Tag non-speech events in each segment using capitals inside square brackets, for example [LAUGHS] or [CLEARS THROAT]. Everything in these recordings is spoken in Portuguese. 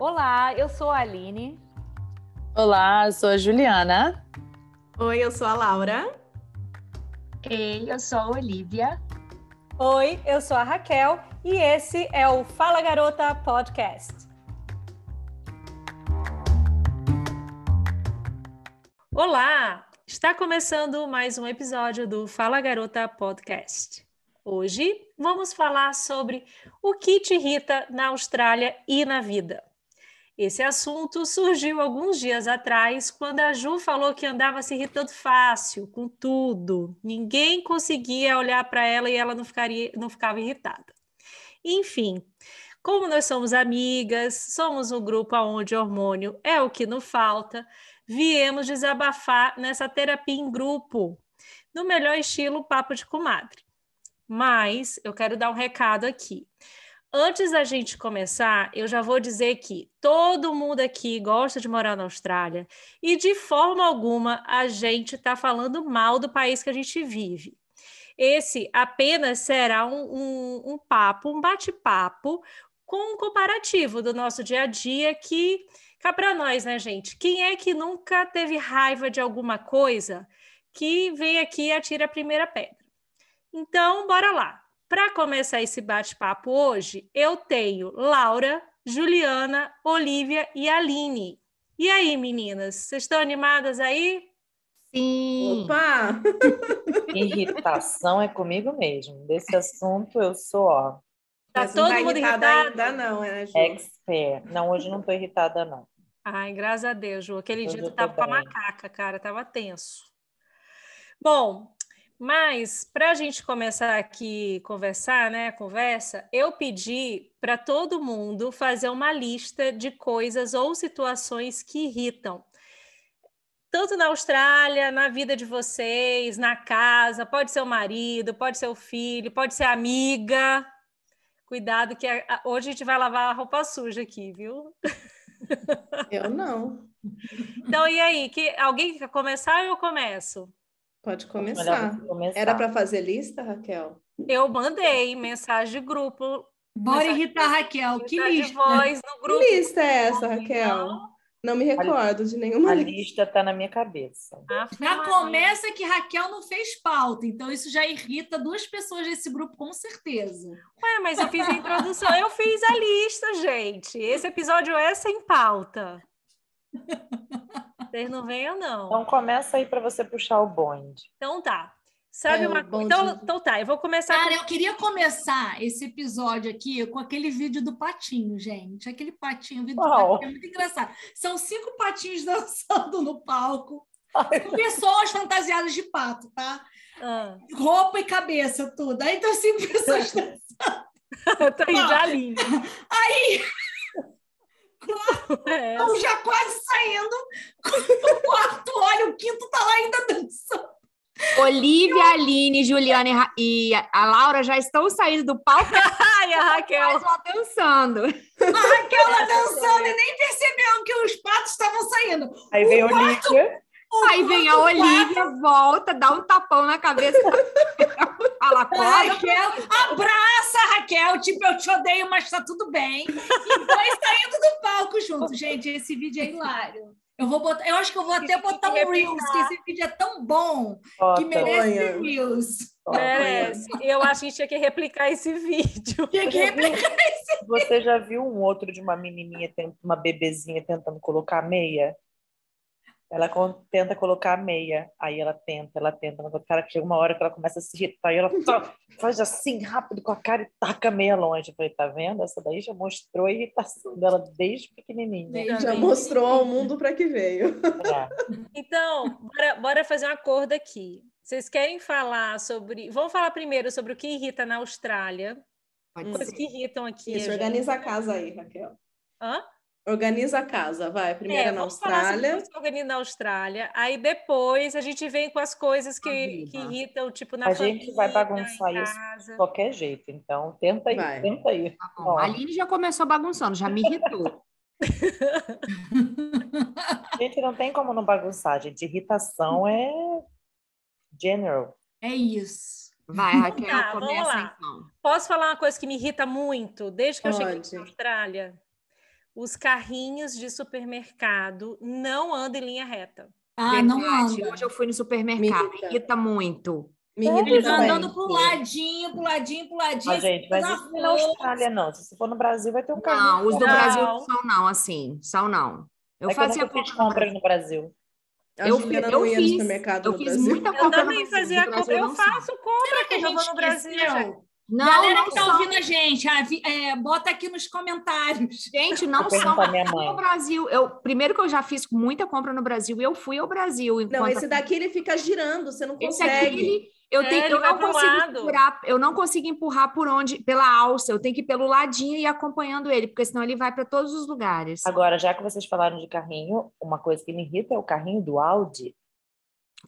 Olá, eu sou a Aline. Olá, eu sou a Juliana. Oi, eu sou a Laura. Ei, eu sou a Olivia. Oi, eu sou a Raquel e esse é o Fala Garota Podcast. Olá! Está começando mais um episódio do Fala Garota Podcast. Hoje vamos falar sobre o que te irrita na Austrália e na vida. Esse assunto surgiu alguns dias atrás, quando a Ju falou que andava se irritando fácil com tudo. Ninguém conseguia olhar para ela e ela não, ficaria, não ficava irritada. Enfim, como nós somos amigas, somos um grupo onde hormônio é o que não falta, viemos desabafar nessa terapia em grupo, no melhor estilo papo de comadre. Mas eu quero dar um recado aqui. Antes da gente começar, eu já vou dizer que todo mundo aqui gosta de morar na Austrália e de forma alguma a gente está falando mal do país que a gente vive. Esse apenas será um, um, um papo, um bate-papo com um comparativo do nosso dia a dia que cá para nós, né, gente? Quem é que nunca teve raiva de alguma coisa que vem aqui e atira a primeira pedra? Então, bora lá. Para começar esse bate-papo hoje, eu tenho Laura, Juliana, Olivia e Aline. E aí, meninas, vocês estão animadas aí? Sim. Opa! [LAUGHS] Irritação é comigo mesmo. Desse assunto eu sou, ó. Tá Mas todo tá mundo irritada irritado? ainda não, né, Ju? Expert. Não, hoje não tô irritada, não. Ai, graças a Deus, Ju. Aquele Hoje dia tu tava com a macaca, cara, tava tenso. Bom, mas para a gente começar aqui conversar, né, conversa, eu pedi para todo mundo fazer uma lista de coisas ou situações que irritam. Tanto na Austrália, na vida de vocês, na casa, pode ser o marido, pode ser o filho, pode ser a amiga. Cuidado que hoje a gente vai lavar a roupa suja aqui, viu? Eu não. Então, e aí? Que, alguém quer começar ou eu começo? Pode começar. começar. Era para fazer lista, Raquel? Eu mandei mensagem de grupo, Bora Mensagem- irritar a Raquel. Que lista. voz no Que grupo. lista é essa, Raquel? Não, Não me recordo de nenhuma A lista. lista tá na minha cabeça. Ave Já Maria. começa que Raquel não fez pauta, então isso já irrita duas pessoas desse grupo, com certeza. Ué, mas eu fiz a introdução, eu fiz a lista, gente. Esse episódio é sem pauta. [LAUGHS] Vocês não venham, não. Então começa aí para você puxar o bonde. Então tá. Sabe É, uma coisa? Então, então tá, eu vou começar Cara, com... eu queria começar esse episódio aqui com aquele vídeo do patinho, gente. Aquele patinho, o vídeo do Qual? patinho é muito engraçado. São cinco patinhos [LAUGHS] dançando no palco. com Pessoas fantasiadas de pato, tá? Ah, Roupa e cabeça, tudo. Aí estão cinco [LAUGHS] pessoas [LAUGHS] eu tô indo. Aí, É. estão já quase saindo. [LAUGHS] O quarto, olha, o quinto tá lá ainda dançando. Olivia, Aline, Juliana e Ra- e a Laura já estão saindo do palco Ai, [LAUGHS] a Raquel. lá dançando. A Raquel lá [LAUGHS] dançando e nem percebeu que os patos estavam saindo. Aí vem Olivia. Aí vem a Olivia, volta, dá um tapão na cabeça. [LAUGHS] Fala, acorda. Raquel, abraça Raquel, tipo, eu te odeio, mas tá tudo bem. E dois saindo do palco junto. Gente, esse vídeo é hilário. Eu vou botar, eu acho que eu vou até botar um Reels, que esse vídeo é tão bom que merece Olha. Reels. Merece. Eu acho que a gente tinha que replicar esse vídeo. Tinha que replicar. Você já viu um outro de uma menininha, uma bebezinha tentando colocar meia? Ela tenta colocar a meia, aí ela tenta, ela tenta, mas o cara chega uma hora que ela começa a se irritar, e ela [LAUGHS] faz assim, rápido com a cara e taca a meia longe. Eu falei, tá vendo? Essa daí já mostrou a irritação dela desde pequenininha. Desde Já mostrou ao mundo para que veio. É. Então, bora, bora fazer um acordo aqui. Vocês querem falar sobre. Vamos falar primeiro sobre o que irrita na Austrália. Pode Coisas ser. que irritam aqui. Isso, organiza a casa aí, Raquel. Hã? Organiza a casa, vai. Primeiro É, na Austrália. organizam na Austrália. Aí depois a gente vem com as coisas que, que irritam, tipo, na A família, gente vai bagunçar isso casa. de qualquer jeito, então tenta aí, Vai. tenta aí. Tá bom. A Aline já começou bagunçando, já me irritou. [LAUGHS] Gente, não tem como não bagunçar, gente. Irritação é general. É isso. Vai, [LAUGHS] Raquel, Tá, vamos começa lá. então. Posso falar uma coisa que me irrita muito, desde que eu cheguei Pode. na Austrália? Os carrinhos de supermercado não andam em linha reta. Ah, não Verdade. anda. Hoje eu fui no supermercado, Me irrita. muito. Me irrita Eles também. andando pro ladinho, pro ladinho, pro ladinho. Mas, gente, mas isso não é na. Austrália, não. Se você for no Brasil, vai ter um carrinho. Não, os do Não. Brasil não são não, assim. São não. Eu é eu fazia nunca fiz compra no compras no Brasil. Eu eu não no fiz- supermercado Eu no fiz Brasil. muita Eu compra no também fazia compra, eu não faço compra Será que eu vou no Brasil. Não, Galera não que tá são. ouvindo a gente, é, bota aqui nos comentários. Gente, [LAUGHS] não Vou são. no Brasil, eu, primeiro que eu já fiz muita compra no Brasil e eu fui ao Brasil. Não, esse daqui ele fica girando, você não Esse consegue. aqui, ele- eu, É, tenho, ele eu não consigo lado. empurrar, eu não consigo empurrar por onde, pela alça, eu tenho que ir pelo ladinho e ir acompanhando ele, porque senão ele vai para todos os lugares. Agora, já que vocês falaram de carrinho, uma coisa que me irrita é o carrinho do Audi.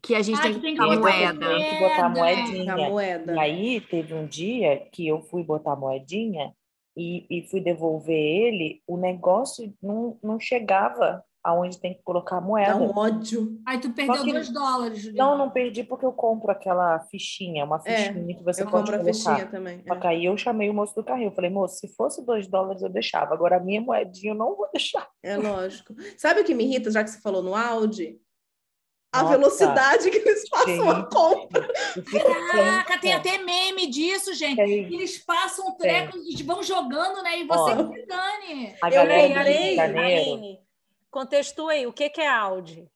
Que a gente Ah, tem que tem botar que botar moeda. moeda. Tem que botar a Moeda. A moedinha. moeda. E aí, teve um dia que eu fui botar a moedinha e, e fui devolver ele, o negócio não, não chegava aonde tem que colocar a Dá moeda. um ódio. Aí tu perdeu que- dois dólares, Juliana. Não, não perdi porque eu compro aquela fichinha, uma É, fichinha que você Eu pode compro a fichinha também. Só que aí eu chamei o moço do carrinho. Eu falei, moço, se fosse dois dólares eu deixava. Agora a minha moedinha eu não vou [LAUGHS] deixar. É, é lógico. Sabe o que me irrita, já que você falou no Audi? A Nossa. velocidade que eles passam a Gente. compra. Eu fico Caraca, tem até meme disso, gente. Tem. Eles passam o treco e vão jogando, né? E você Ó. que se dane. A Eu lembrei. Aline, contextua aí, o que que é Audi?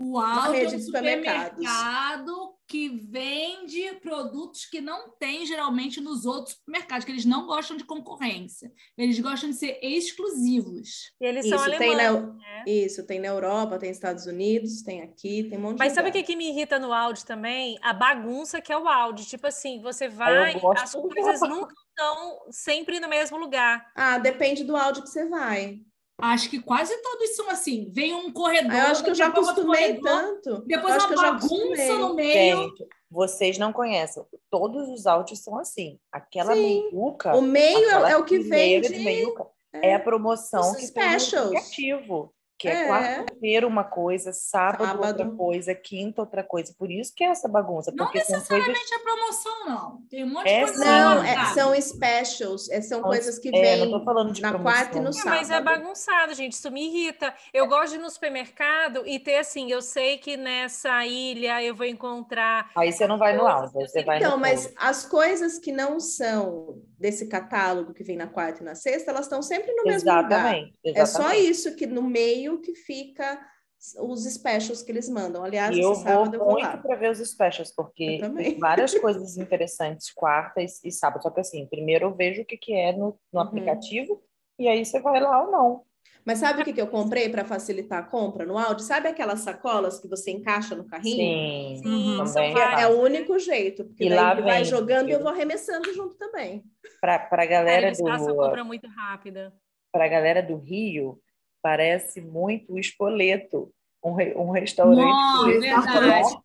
O Aldi é um supermercado que vende produtos que não tem geralmente nos outros supermercados, que eles não gostam de concorrência. Eles gostam de ser exclusivos. E eles são Isso, tem alemães, na, né? isso, tem na Europa, tem nos Estados Unidos, tem aqui, tem um monte Mas de sabe o que, que me irrita no Audi também? A bagunça que é o Audi. Tipo assim, você vai, gosto as coisas nunca estão sempre no mesmo lugar. Ah, depende do áudio que você vai. Acho que quase todos são assim. Vem um corredor, eu acho que eu já acostumei corredor, tanto. Depois uma que eu já bagunça no meio. Gente, vocês não conhecem. Todos os áudios são assim. Aquela Sim. meiuca. O meio é, é o que vende. de meiuca, é, a promoção os que tem no specials. aplicativo. Que é, É. quarta-feira uma coisa, sábado, outra Sábado. coisa, quinta outra coisa. Por isso que é essa bagunça. Não são coisas. necessariamente é promoção, não. Tem um monte É, de coisa Não, é- são specials, é, são coisas que É, vêm na promoção. quarta e no É, mas é sábado. bagunçado, gente. Isso me irrita. Eu gosto de ir no supermercado e ter assim, eu sei que nessa ilha eu vou encontrar. Aí você não vai no eu você vai Então, no mas as coisas que não são desse catálogo que vem na quarta e na sexta, elas estão sempre no mesmo lugar. Exatamente. É só isso que no meio que fica os specials que eles mandam. Aliás, eu esse vou sábado eu vou muito para ver os specials, porque tem várias coisas interessantes quarta e, e sábado. Só que assim, primeiro eu vejo o que, que é no, no Uhum. aplicativo e aí você vai lá ou não. Mas sabe o que, que eu comprei para facilitar a compra no áudio? Sabe aquelas sacolas que você encaixa no carrinho? Sim, Sim, também. É, é o único jeito, porque E lá ele vai vem, jogando e eu vou arremessando junto também. Para a Cara, galera eles façam do compra muito rápida. para galera do Rio, parece muito o Espoleto, um, re- um restaurante Não, que- verdade.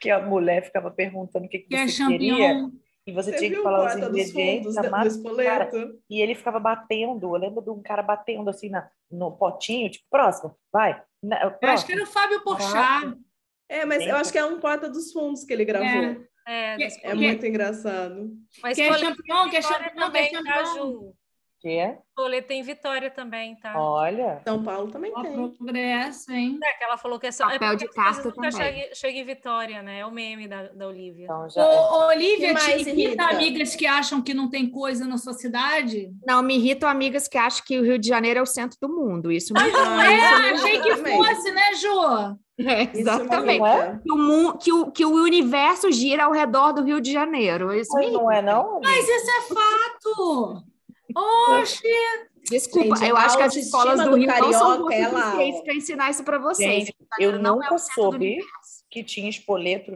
que a mulher ficava perguntando o que, que Que é você queria champignon. e você, Você tinha que falar os ingredientes da do massa. Espoleto? E ele ficava batendo. Eu lembro de um cara batendo assim na, no potinho, tipo, próximo, vai. Na, Eu acho que próximo. era o Fábio Porchat. É, mas eu acho que é um Porta dos Fundos que ele gravou. É. É, É muito engraçado. mas Que é Colete champignon, que é champignon, que é também, é? Colete tem Vitória também, tá? Olha, São Paulo também Ó, tem. progresso, hein? É, que ela falou que é só. é Papel porque de carta nunca também. chega, chega em Vitória, né? É o meme da, da Olivia. então já. Ô, Olivia, Que mais te irrita? irrita amigas que acham que não tem coisa na sua cidade? Não, me irritam amigas que acham que o Rio de Janeiro é o centro do mundo. Isso me Mas não Ah, é, achei que fosse, né, Ju? É, exatamente. É? Que o, mu- que, o, que o universo gira ao redor do Rio de Janeiro. Isso Mas não é, não? Mas isso é fato! Oxe! Desculpa, Gente, eu acho que as escolas do do Rio não são carioca boas é o lá, suficientes ó. para ensinar isso para vocês. Gente, Rio Janeiro eu não é nunca do soube que tinha espoleto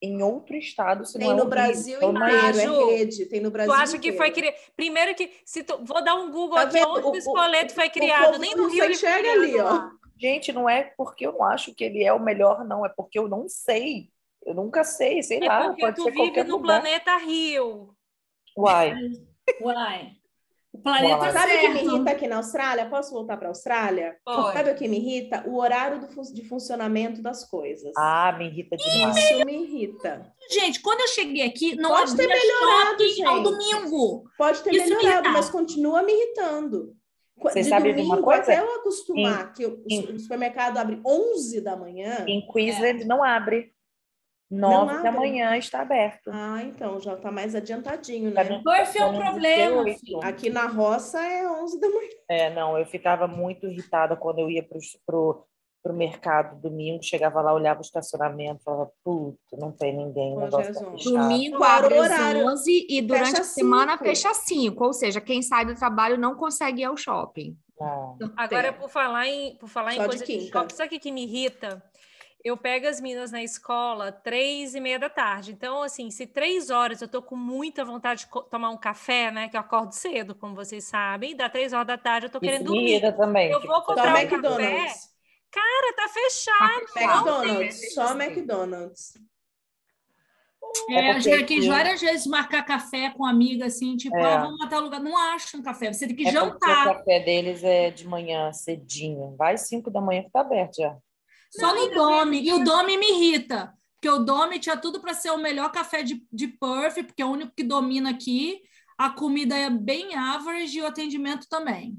em outro estado. Se Tem não é no Rio. Brasil Então, não é inteiro, é Ju, rede. Tem no Brasil Tu acha que foi criado? Primeiro que se tu... vou dar um Google Tá aqui vendo? onde O- espoleto foi criado. Nem no Rio ele criado ali, ó. Gente, não é porque eu não acho que ele é o melhor, não. É porque eu não sei. Eu nunca sei, sei É lá. porque Pode tu ser vive no lugar. planeta Rio. Uai. Uai. O planeta Uai. Sabe o que me irrita aqui na Austrália? Posso voltar para a Austrália? Pode. Sabe o que me irrita? O horário do fun- de funcionamento das coisas. Ah, me irrita demais. Isso me irrita. Gente, quando eu cheguei aqui, não Pode ter melhorado, shopping ao gente. domingo. Pode ter Isso me melhorado, irritava. mas continua me irritando. Vocês de sabem de uma domingo, coisa? até eu acostumar que o, em- o supermercado abre 11 da manhã. Em Queensland não abre. Nove da manhã está aberto. Ah, então já tá mais adiantadinho, né? no- Perf é no problema, 18. filho. Aqui na roça é 11 da manhã. É, não, eu ficava muito irritada quando eu ia pro, pro, pro mercado domingo, chegava lá, olhava o estacionamento, falava, puta, não tem ninguém, o negócio tá fechado. Domingo o abre às horário? 11 e durante Fecha a semana cinco. fecha 5. Ou seja, quem sai do trabalho não consegue ir ao shopping. Não. Agora, É. por falar em, por falar em Só de coisa de quinta. shopping, sabe o que que me irrita? Eu pego as meninas na escola três e meia da tarde. Então, assim, se três horas eu tô com muita vontade de tomar um café, né? Que eu acordo cedo, como vocês sabem, dá três horas da tarde, eu tô querendo dormir. também. Eu vou Só comprar um café. McDonald's. Cara, tá fechado. McDonald's. Só McDonald's. É, É eu já porque quis eu- várias vezes marcar café com amiga, assim, tipo, É. ah, vamos matar o lugar. Não acho um café, você tem que É porque o jantar. café deles é de manhã, cedinho. Vai cinco da manhã que tá aberto já. Só no Dome. E o Dome me irrita. Porque o Dome tinha tudo para ser o melhor café de, de Perth, porque é o único que domina aqui. A comida é bem average e o atendimento também.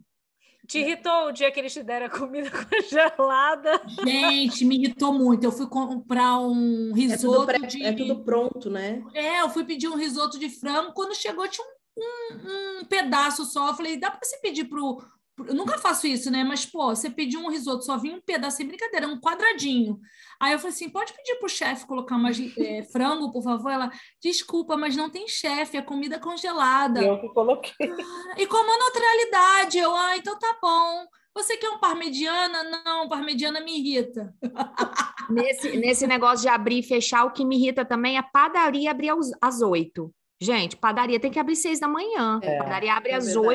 Te irritou o dia que eles te deram a comida [LAUGHS] congelada? Gente, me irritou muito. Eu fui comprar um É tudo, risoto pré- de. é tudo pronto, né? É, eu fui pedir um risoto de frango. Quando chegou, tinha um, um- um pedaço só. Eu falei, dá para você pedir pro. Eu nunca faço isso, né? Mas, pô, você pediu um risoto, só vinha um pedaço, sem brincadeira, um quadradinho. Aí eu falei assim: pode pedir pro chefe colocar mais é, frango, por favor? Ela, desculpa, mas não tem chefe, é comida congelada. Eu que coloquei. E com uma neutralidade, eu, ah, então tá bom. Você quer um parmegiana? Não, parmegiana me irrita. [LAUGHS] Nesse, nesse negócio de abrir e fechar, o que me irrita também é padaria abrir aos- às 8. Gente, padaria tem que abrir seis da manhã. É, padaria abre é às verdade.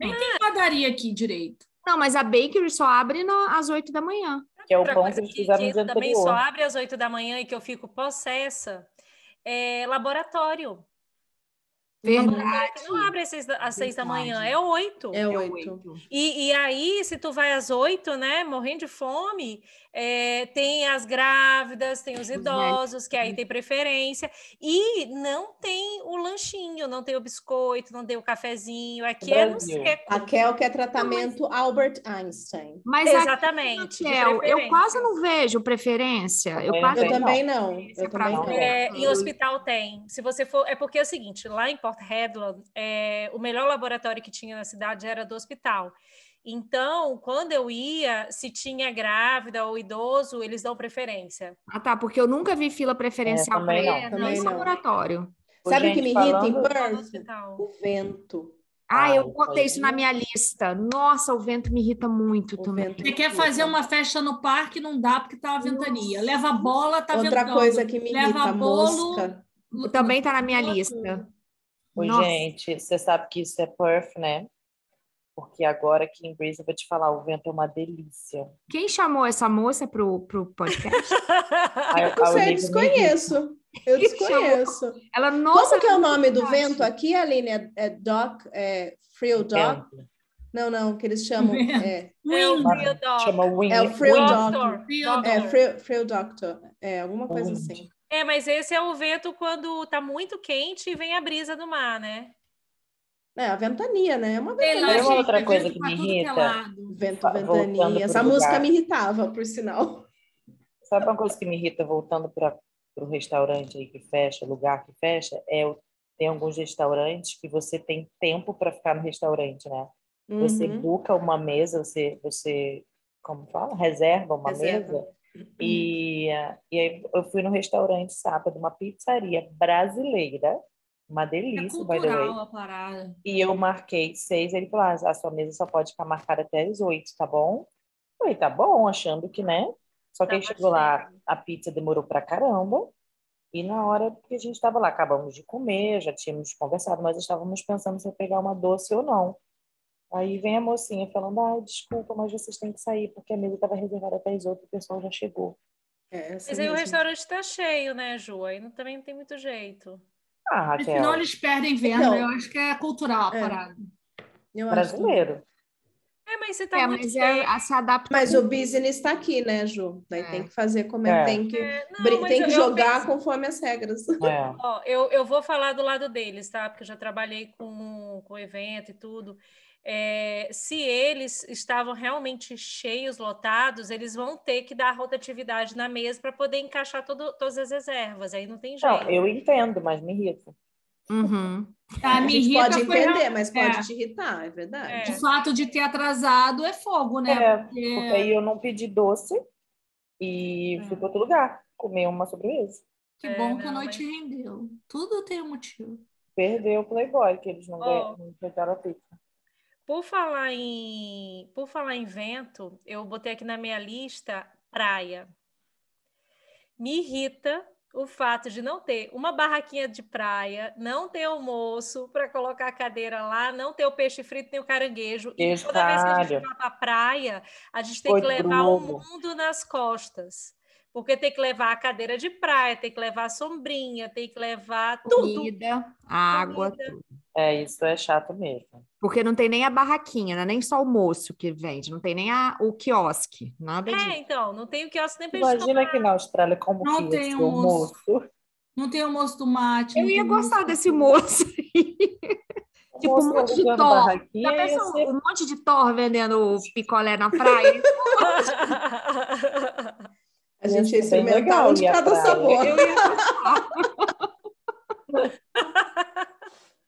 8 já não. Nem tem padaria aqui direito. Não, mas a bakery só abre na- às 8 da manhã. Que é o Outra pão coisa que eles que, fizeram no que dia também só anterior. abre às 8 da manhã e que eu fico possessa é laboratório. Verdade. que não abre às 6 da, às seis da manhã, é 8. É É oito. oito. E, e aí, se tu vai às 8, né, morrendo de fome, é, tem as grávidas, tem os idosos, que aí tem preferência, e não tem o lanchinho, não tem o biscoito, não tem o cafezinho, aqui é no Brasil. seco. A Kel quer tratamento Albert Einstein. Mas aqui, Exatamente. Raquel, eu quase não vejo preferência. Eu Também quase Eu não. também não. Eu também não. É, Não. em hospital tem. Se você for. É porque é o seguinte: lá em Port Hedland, é, o melhor laboratório que tinha na cidade era do hospital. Então, quando eu ia, se tinha grávida ou idoso, eles dão preferência. Ah, tá, porque eu nunca vi fila preferencial É, para não. laboratório. Ô, Sabe o que me irrita em Perth? hospital. O vento. Ah, Ah, eu botei isso na minha lista. Nossa, o vento me irrita muito O também. vento Você quer fazer uma festa no parque, não dá porque tá uma ventania. Leva a bola, tá Outra ventando. coisa que me Leva irrita, bolo. mosca. Também tá na minha lista. Oi, Nossa. gente, você sabe que isso é Perth, né? Porque agora aqui em Breeze eu vou te falar, o vento é uma delícia. Quem chamou essa moça pro, pro podcast? A- [LAUGHS] Eu a sei, desconheço. Eu desconheço. Ela, nossa, Como que é o nome do vento aqui, Aline? É, é Doc? É Frill irrita. Doc? Não, não, que eles chamam. É, É o Wind. Frio Doc. Chama Wind. É o Frill. Doc. Doctor. Frio Doctor. é Frill, Doctor. É, alguma coisa Wind. assim. É, mas esse é o vento quando tá muito quente e vem a brisa do mar, né? É, a ventania, né? É uma ventania. Tem uma outra coisa que me é irrita. Vento, Voltando ventania. Essa lugar. música me irritava, por sinal. Sabe uma coisa que me irrita voltando para o restaurante aí que fecha, lugar que fecha? É o- tem alguns restaurantes que você tem tempo para ficar no restaurante, né? Você Uhum. buca uma mesa, você, você como fala? Reserva uma Reserva. mesa. E, e aí eu fui no restaurante sábado, uma pizzaria brasileira, uma É delícia, by the way. cultural a parada. E eu marquei seis, ele falou, ah, a sua mesa só pode ficar marcada até as oito, tá bom? Eu falei, tá bom, achando que, né? Só que aí Tava chegou lá, a pizza demorou pra caramba, e na hora que a gente estava lá, acabamos de comer, já tínhamos conversado, mas estávamos pensando se ia pegar uma doce ou não. Aí vem a mocinha falando, ah, desculpa, mas vocês têm que sair, porque a mesa estava reservada até as oito, o pessoal já chegou. É, Mas aí o mesmo. restaurante tá cheio, né, Ju? Aí não- também não tem muito jeito. Ah, Raquel, senão eles perdem venda. Então, eu acho que é cultural a é. parada. Eu acho brasileiro. É, mas você tá É, muito mas é, a- se adapta. Mas o business está aqui, né, Ju? Daí É. tem que fazer como É. é, tem que, É, não, tem que eu jogar penso- conforme as regras. [LAUGHS] É. Ó, eu, eu vou falar do lado deles, tá? Porque eu já trabalhei com, com evento e tudo. É, se eles estavam realmente cheios, lotados, eles vão ter que dar rotatividade na mesa para poder encaixar todo, todas as reservas. Aí não tem jeito. Não, eu entendo, mas me irrita. Uhum. A A me gente irrita pode entender, mas pode é. te irritar, é verdade. O fato de ter atrasado é fogo, né? É, Porque- Porque aí eu não pedi doce e fui para outro lugar comer uma sobremesa. Que É, bom que a não, noite mas- rendeu. Tudo tem um motivo. Perdeu o Playboy, que eles não Ó. ganharam, não pegaram a pizza. Por falar em, por falar em vento, eu botei aqui na minha lista praia. Me irrita o fato de não ter uma barraquinha de praia, não ter almoço para colocar a cadeira lá, não ter o peixe frito nem o caranguejo. E toda vez que a gente vai para a praia, a gente tem Oi, que levar o mundo nas costas. Porque tem que levar a cadeira de praia, tem que levar a sombrinha, tem que levar tudo. Comida, água, Comida. tudo. É, isso é chato mesmo. Porque não tem nem a barraquinha, não é nem só o almoço que vende, não tem nem a, o quiosque, nada disso. É, então, não tem o quiosque nem gente Imagina aqui na Austrália como Não que tem o almoço. almoço. Não tem almoço do mate. Eu ia gostar almoço- desse moço aí. Tipo, um monte de Thor. Já pensou ser- um monte de Thor vendendo picolé na praia? [LAUGHS] [LAUGHS] A gente ia experimentar legal um de cada praia. sabor. Eu ia gostar. [LAUGHS]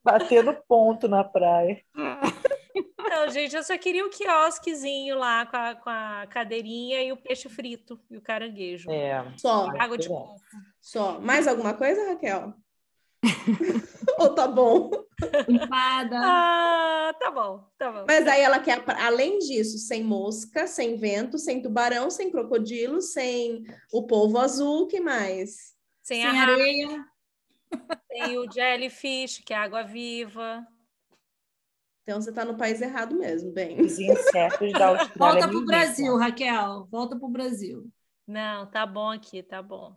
Batendo ponto na praia. Não, gente, eu só queria o quiosquezinho lá com a, com a cadeirinha e o peixe frito e o caranguejo. É. Só, Água de coco. só. Mais alguma coisa, Raquel? [LAUGHS] Ou tá bom? Empada. Ah, tá bom, tá bom. Mas aí ela quer, além disso, sem mosca, sem vento, sem tubarão, sem crocodilo, sem o polvo azul, que mais? Sem, sem areia. Tem o jellyfish, que é água viva. Então você tá no país errado mesmo, bem. Os insetos da [LAUGHS] Austrália. Volta pro irritam. Brasil, Raquel. Volta pro Brasil. Não, tá bom aqui, tá bom.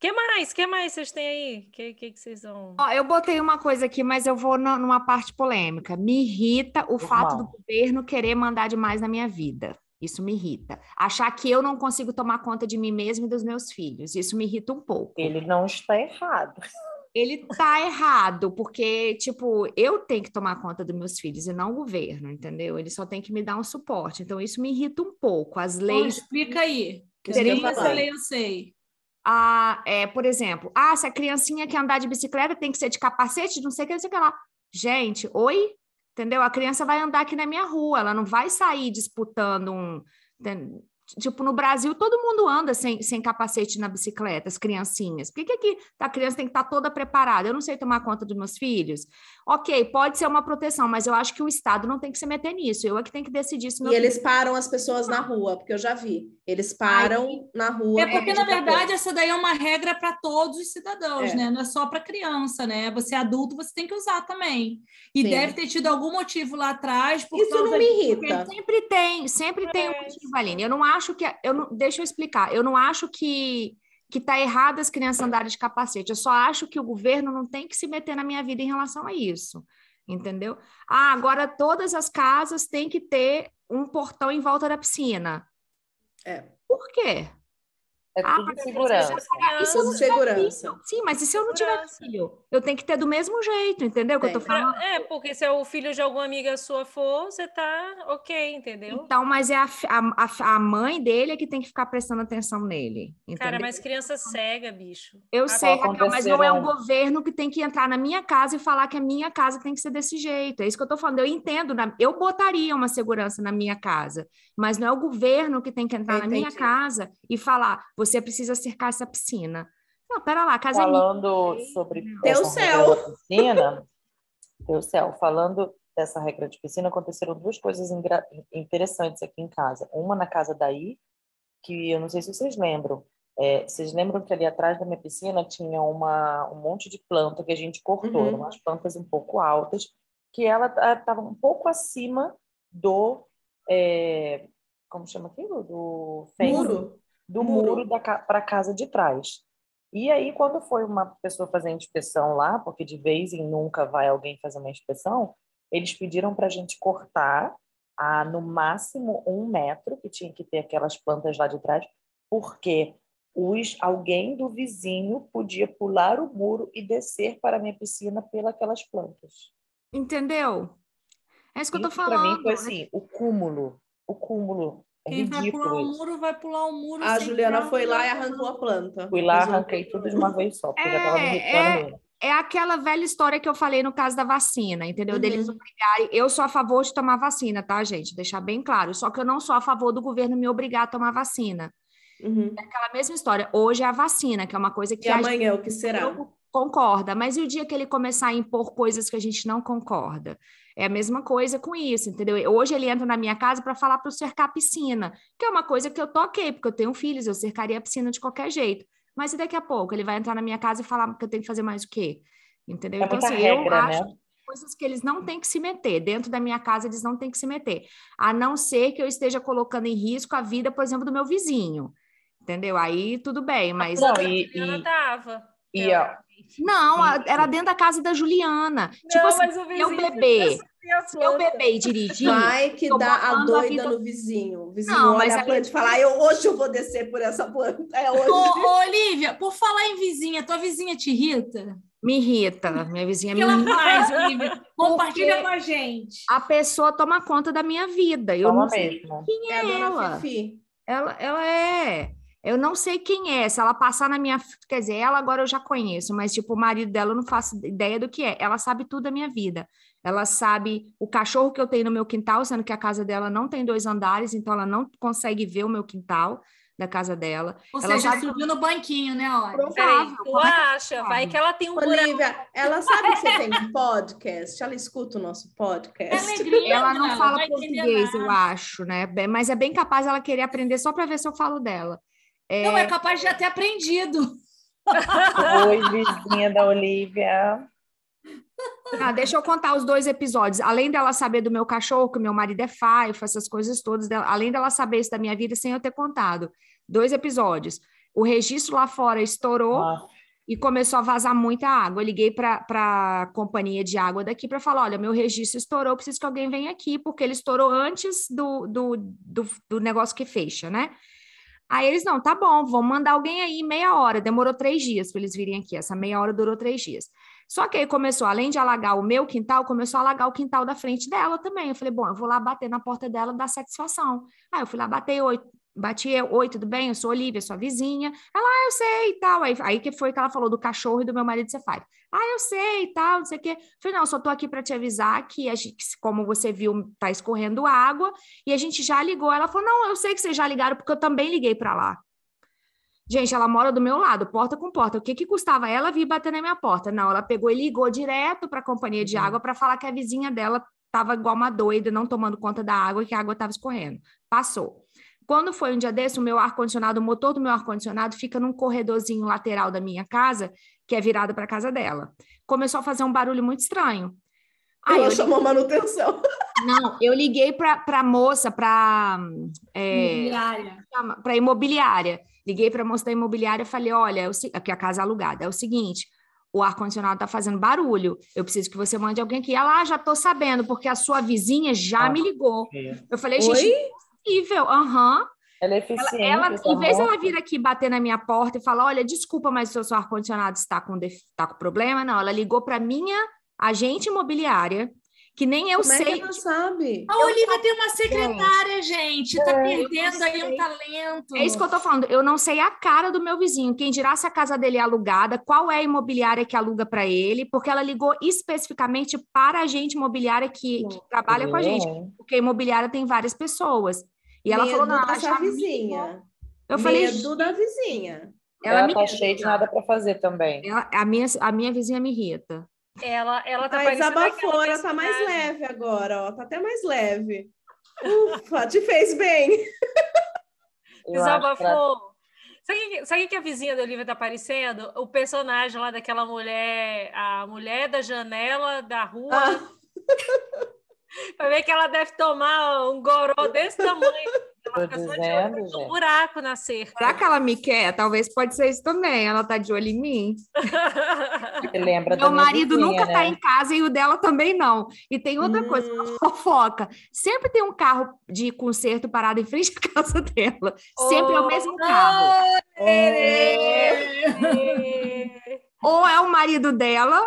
que mais? que mais vocês têm aí? O que, que, que vocês vão... Ó, eu botei uma coisa aqui, mas eu vou na- numa parte polêmica. Me irrita o fato do Normal. governo querer mandar demais na minha vida. Isso me irrita. Achar que eu não consigo tomar conta de mim mesma e dos meus filhos. Isso me irrita um pouco. Ele não está errado. Ele tá errado, porque, tipo, eu tenho que tomar conta dos meus filhos e não o governo, entendeu? Ele só tem que me dar um suporte. Então, isso me irrita um pouco. As Bom, leis explica aí. Que Isso que eu nem ia essa falar. lei eu sei. a, é, por exemplo, ah, se a criancinha quer andar de bicicleta, tem que ser de capacete, não sei o que, não sei o que lá. Gente, oi? Entendeu? A criança vai andar aqui na minha rua, ela não vai sair disputando um. Tipo, no Brasil, todo mundo anda sem, sem capacete na bicicleta, as criancinhas. Por que, que aqui a criança tem que estar toda preparada? Eu não sei tomar conta dos meus filhos. Ok, pode ser uma proteção, mas eu acho que o Estado não tem que se meter nisso. Eu é que tenho que decidir se meu E filho eles param as pessoas na rua, porque eu já vi. Eles param na rua. É porque, na verdade, essa daí é uma regra para todos os cidadãos, É. né? Não é só para criança, né? Você é adulto, você tem que usar também. E Sim. deve ter tido algum motivo lá atrás. Por Isso causa não me irrita. Sempre tem, sempre tem um É. motivo, Aline. Eu não acho que. Eu não, deixa eu explicar. Eu não acho que que está errado as crianças andarem de capacete. Eu só acho que o governo não tem que se meter na minha vida em relação a isso. Entendeu? Ah, agora todas as casas têm que ter um portão em volta da piscina. É. Por quê? É Ah, tudo de segurança. Eu não tiver segurança. filho? Sim, mas e se eu não tiver filho? Eu tenho que ter do mesmo jeito, entendeu? Que eu tô Tem. falando. É, porque se o filho de alguma amiga sua for, você tá ok, entendeu? Então, mas é a, a, a, mãe dele é que tem que ficar prestando atenção nele. Cara, entendeu? mas criança cega, bicho. Eu Ah, sei, Raquel, mas não é o governo que tem que entrar na minha casa e falar que a minha casa tem que ser desse jeito. É isso que eu tô falando. Eu entendo, na- eu botaria uma segurança na minha casa, mas não é o governo que tem que entrar Eu na minha entendi. casa e falar, você precisa cercar essa piscina. Não, pera lá, a casa é minha. Falando sobre Teu essa céu. regra da piscina, teu céu, falando dessa regra de piscina, aconteceram duas coisas engra- interessantes aqui em casa. Uma na casa daí, que eu não sei se vocês lembram. É, vocês lembram que ali atrás da minha piscina tinha uma, um monte de planta que a gente cortou, Uhum. umas plantas um pouco altas, que ela estava um pouco acima do. é, como chama aquilo? Do fence Muro? Do Muro. muro para a casa de trás. E aí, quando foi uma pessoa fazer inspeção lá, porque de vez em nunca vai alguém fazer uma inspeção, eles pediram para a gente cortar a, no máximo um metro, que tinha que ter aquelas plantas lá de trás, porque os, alguém do vizinho podia pular o muro e descer para a minha piscina pelas plantas. Entendeu? É isso que eu tô Isso falando. mim foi assim, o cúmulo. O cúmulo. É Quem vai pular isso. muro, vai pular o muro. A sem Juliana foi lá e arrancou a planta. Fui lá, arranquei tudo de uma vez só, porque eu já tava me É, irritando. É aquela velha história que eu falei no caso da vacina, entendeu? Uhum. Deles obrigarem. Eu sou a favor de tomar vacina, tá, gente? Deixar bem claro. Só que eu não sou a favor do governo me obrigar a tomar vacina. Uhum. É aquela mesma história. Hoje é a vacina, que é uma coisa que E a gente amanhã, o que será? Concorda. Mas e o dia que ele começar a impor coisas que a gente não concorda? É a mesma coisa com isso, entendeu? Hoje ele entra na minha casa para falar para eu cercar a piscina, que é uma coisa que eu toquei, porque eu tenho filhos, eu cercaria a piscina de qualquer jeito. Mas e daqui a pouco ele vai entrar na minha casa e falar que eu tenho que fazer mais o quê? Entendeu? É então, assim, eu regra, acho né? coisas que eles não têm que se meter. Dentro da minha casa, eles não têm que se meter. A não ser que eu esteja colocando em risco a vida, por exemplo, do meu vizinho. Entendeu? Aí tudo bem, mas. Não, e, e, tava. e, ó, Não, a- era dentro da casa da Juliana. tipo Não, assim, mas o meu vizinho bebê, devia ser a meu planta. bebê e [LAUGHS] dirigir. Vai que dá a a doida vida- no vizinho. O vizinho Não, mas olha a aí- planta e fala, "Ah, eu, hoje eu vou descer por essa planta. É hoje. Ô, ô, Olivia, por falar em vizinha, tua vizinha te irrita? Me irrita, minha vizinha O me que ela irrita. faz, Olivia? [LAUGHS] Compartilha com a gente. A pessoa toma conta da minha vida. Eu toma não sei mesmo. quem É a é dona ela. Fifi. Ela, ela é. Eu não sei quem é. Se ela passar na minha. Quer dizer, ela agora eu já conheço, mas, tipo, o marido dela eu não faço ideia do que é. Ela sabe tudo da minha vida. Ela sabe o cachorro que eu tenho no meu quintal, sendo que a casa dela não tem dois andares, então ela não consegue ver o meu quintal da casa dela. Ou Ela seja, sabe- subiu no banquinho, né, olha? Provável. tu é acha? sabe? Vai que ela tem um. Olivia, ela sabe que você tem um podcast? Ela escuta o nosso podcast? Alegria, Ela não ela fala vai entender português, eu acho, né? Mas é bem capaz ela querer aprender só para ver se eu falo dela. É, Não, é capaz de ter aprendido. Oi, vizinha da Olivia. Ah, deixa eu contar os dois episódios. Além dela saber do meu cachorro, que meu marido é faifa, essas coisas todas, dela- além dela saber isso da minha vida sem eu ter contado. Dois episódios. O registro lá fora estourou e começou a vazar muita água. Eu liguei para a companhia de água daqui para falar: olha, meu registro estourou, preciso que alguém venha aqui, porque ele estourou antes do, do, do, do negócio que fecha, né? Aí eles, não, tá bom, vamos mandar alguém aí meia hora. Demorou três dias para eles virem aqui. Essa meia hora durou três dias. Só que aí começou, além de alagar o meu quintal, começou a alagar o quintal da frente dela também. Eu falei, bom, eu vou lá bater na porta dela dar satisfação. Aí eu fui lá bater, oi, bati, eu, oi, tudo bem? Eu sou Olivia, sua vizinha. Ela, ah, eu sei e tal. Aí, aí que foi que ela falou do cachorro e do meu marido faz. Ah, eu sei e tal, não sei o quê. Falei, não, só tô aqui para te avisar que, a gente, como você viu, tá escorrendo água e a gente já ligou. Ela falou, não, eu sei que vocês já ligaram porque eu também liguei para lá. Gente, ela mora do meu lado, porta com porta. O que que custava ela vir bater na minha porta? Não, ela pegou e ligou direto para a companhia de Uhum. água para falar que a vizinha dela estava igual uma doida, não tomando conta da água e que a água estava escorrendo. Passou. Quando foi um dia desse, o meu ar-condicionado, o motor do meu ar-condicionado fica num corredorzinho lateral da minha casa, que é virado para a casa dela. Começou a fazer um barulho muito estranho. Aí Ela eu chamou manutenção. [LAUGHS] não, eu liguei para a moça, para Imobiliária. para imobiliária. Liguei para a moça da imobiliária e falei: olha, é aqui a casa é alugada, é o seguinte. O ar-condicionado está fazendo barulho. Eu preciso que você mande alguém aqui. Ela, ah, já estou sabendo, porque a sua vizinha já Ah. me ligou. filha. Eu falei, gente, Oi? Impossível. Aham. Ela é Ela, eficiente. ela, essa em vez dela vir aqui bater na minha porta e falar: olha, desculpa, mas o seu, seu ar-condicionado está com, def- está com problema. Não, ela ligou para minha agente imobiliária, que nem eu Como é que sei. ela sabe? A Olivia tem uma secretária, gente. Tá perdendo aí sei. um talento. É isso que eu tô falando. Eu não sei a cara do meu vizinho. Quem dirá se a casa dele é alugada, qual é a imobiliária que aluga para ele, porque ela ligou especificamente para a agente imobiliária que, que trabalha com a gente. É. Porque a imobiliária tem várias pessoas. E ela Medo falou: não, ligou. vizinha. Eu falei: Medo da vizinha. ela, Ela me tá cheia de nada para fazer também. ela- a, minha, a minha vizinha me irrita. Ela, ela tá Mas aquela ela tá mais leve agora, ó. Tá até mais leve. Ufa, te fez bem. Ela- Desabafou. Sabe o que, sabe que a vizinha da Olivia tá parecendo? O personagem lá daquela mulher, a mulher da janela da rua. Ah. [LAUGHS] Vai ver que ela deve tomar um goró desse tamanho. [LAUGHS] Ela fica só de dizendo, olho no gente. buraco na cerca. Será que ela me quer? Talvez pode ser isso também. Ela tá de olho em mim. [LAUGHS] Você lembra Meu marido vizinha, nunca né? tá em casa e o dela também não. E tem outra coisa, uma Hum. fofoca. Sempre tem um carro de conserto parado em frente [LAUGHS] à casa dela. Sempre é o mesmo carro. É. Ou é o marido dela,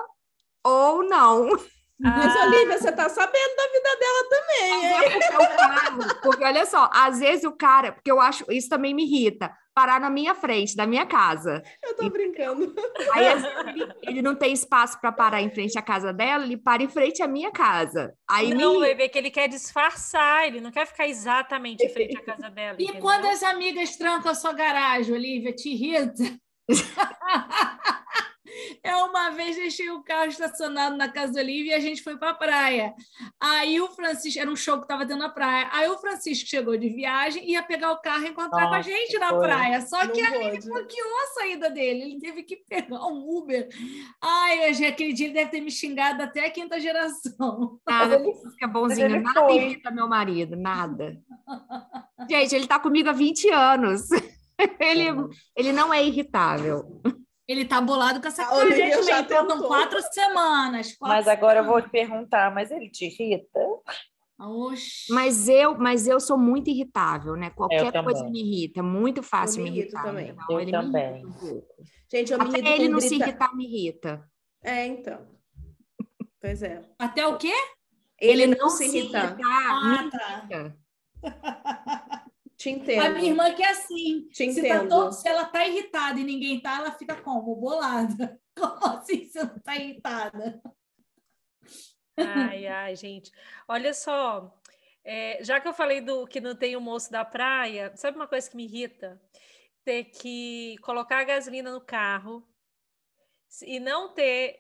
ou não. Mas, Ah, Olivia, você tá sabendo da vida dela também, hein? É porque o carro- porque olha só, às vezes o cara, porque eu acho, isso também me irrita, parar na minha frente, da minha casa. Eu tô brincando. Aí às vezes, ele, ele não tem espaço para parar em frente à casa dela, ele para em frente à minha casa. Aí não, me bebê, que ele quer disfarçar, ele não quer ficar exatamente em frente à casa dela. E entendeu? quando as amigas trancam a sua garagem, Olivia, te irrita? Eu uma vez deixei o carro estacionado na casa da Olivia e a gente foi para a praia. Aí o Francisco, era um show que estava tendo na praia. Aí o Francisco chegou de viagem e ia pegar o carro e encontrar com a Nossa, gente na foi. praia. Só que Não a Aline pode. bloqueou a saída dele. Ele teve que pegar um Uber. Ai, hoje, aquele dia ele deve ter me xingado até a quinta geração. nada, Mas ele- que é bonzinho, ele nada foi. irrita meu marido, nada. Gente, ele tá comigo há 20 anos. [LAUGHS] Ele, ele não é irritável. Ele tá bolado com essa A coisa, Olivia gente. já Faltam tentou. quatro semanas. Quatro Mas agora eu vou te perguntar, mas ele te irrita? Oxi. Mas eu, mas eu sou muito irritável, né? Qualquer coisa me irrita, é muito fácil Eu me me irritar. também. então Eu ele também. me irrita um. Gente, eu me Até irrito ele não se grita- irritar me irrita. É, então. Pois é. Até o quê? Ele, não, se irritar. Ah, me tá. irrita. [LAUGHS] Te A entendo. minha irmã que é assim. Te se, tá entendo. todo- se ela tá irritada e ninguém tá, ela fica como? Bolada. [LAUGHS] Como assim você não tá irritada? Ai, ai, gente. Olha só, é, já que eu falei do que não tem o moço da praia, sabe uma coisa que me irrita? Ter que colocar a gasolina no carro e não ter.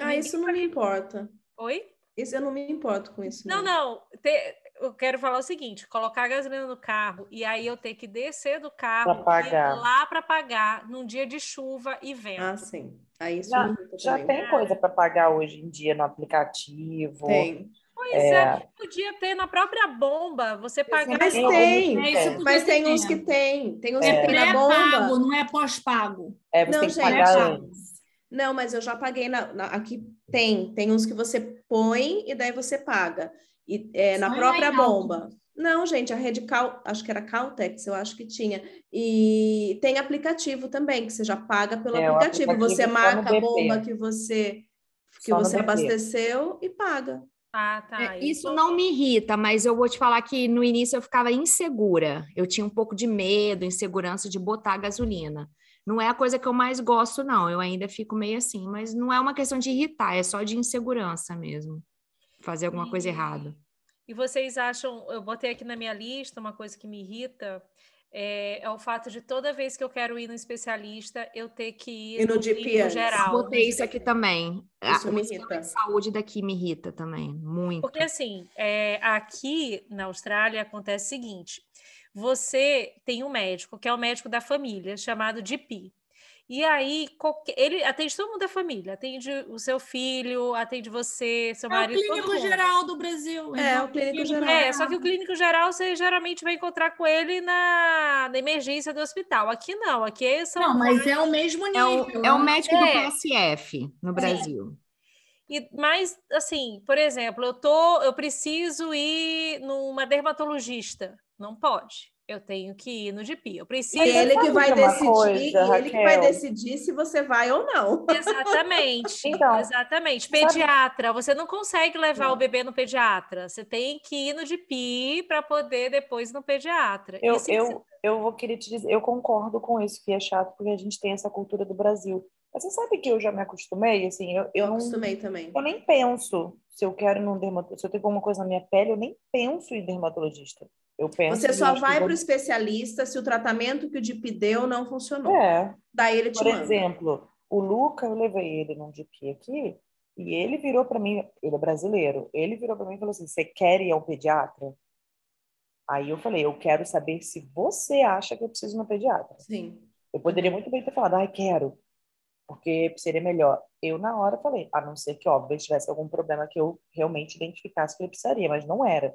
Ah, isso não me importa. Oi? Isso eu não me importo com isso. Não, não. ter- eu quero falar o seguinte: colocar a gasolina no carro e aí eu ter que descer do carro Pra e ir pagar. lá para pagar num dia de chuva e vento. Ah, sim. Aí isso Já, já tem coisa para pagar hoje em dia no aplicativo. Tem. Pois é. podia ter na própria bomba, você pagar. Mas Tem tem. É, isso Mas tem ter. uns que tem. Tem uns É. que tem na Pré-pago, bomba. não é pós-pago. É, você Não, tem que gente, pagar é antes. Não, mas eu já paguei na, na- aqui tem, tem uns que você põe e daí você paga. E é, na em própria bomba. Não, gente, a rede Cal, acho que era Caltex, eu acho que tinha. E tem aplicativo também, que você já paga pelo É, aplicativo. Você aplicativo no marca a bomba que você que Só você abasteceu e paga. Ah, tá. É, isso não me irrita, mas eu vou te falar que no início eu ficava insegura. Eu tinha um pouco de medo, insegurança de botar gasolina. Não é a coisa que eu mais gosto, não. Eu ainda fico meio assim, mas não é uma questão de irritar, é só de insegurança mesmo. Fazer alguma coisa E- errada. E vocês acham, eu botei aqui na minha lista uma coisa que me irrita, é, é o fato de toda vez que eu quero ir no especialista, eu ter que ir E no no geral. Botei isso aqui também. Isso Ah, me o sistema irrita. de saúde daqui me irrita também, muito. Porque assim, é, aqui na Austrália acontece o seguinte: você tem um médico, que é o médico da família, chamado GP. E aí, ele atende todo mundo da família, atende o seu filho, atende você, seu É o marido, todo clínico mundo. geral do Brasil. É, igual o clínico geral. É, só que o clínico geral você geralmente vai encontrar com ele na, na emergência do hospital. Aqui não, aqui são Não, mas é o mesmo É nível. o, é o né? médico do É. PSF no Brasil. E, mas, assim, por exemplo, eu tô, eu preciso ir numa dermatologista. Não pode. Eu tenho que ir no GP. Eu preciso. E ele que vai decidir, coisa, e ele que vai decidir se você vai ou não. [LAUGHS] Exatamente. Então, exatamente. Pediatra, você não consegue levar Não. o bebê no pediatra. Você tem que ir no GP para poder depois ir no pediatra. Eu, E se você- eu, eu vou querer te dizer, eu concordo com isso, que é chato, porque a gente tem essa cultura do Brasil. Mas você sabe que eu já me acostumei, assim, eu, eu, não, acostumei também. eu nem penso se eu quero num dermatologista, se eu tenho alguma coisa na minha pele, eu nem penso em dermatologista. Eu penso Você só vai para o especialista se o tratamento que o DIP deu não funcionou. É, Daí ele te por manda. exemplo, o Luca, eu levei ele num GP aqui, e ele virou para mim, ele é brasileiro, ele virou para mim e falou assim: Você quer ir ao pediatra? Aí eu falei: Eu quero saber se você acha que eu preciso ir no pediatra. Sim. Eu poderia muito bem ter falado, ai, quero, porque seria melhor. Eu, na hora, falei, a não ser que, óbvio, tivesse algum problema que eu realmente identificasse que ele precisaria, mas não era.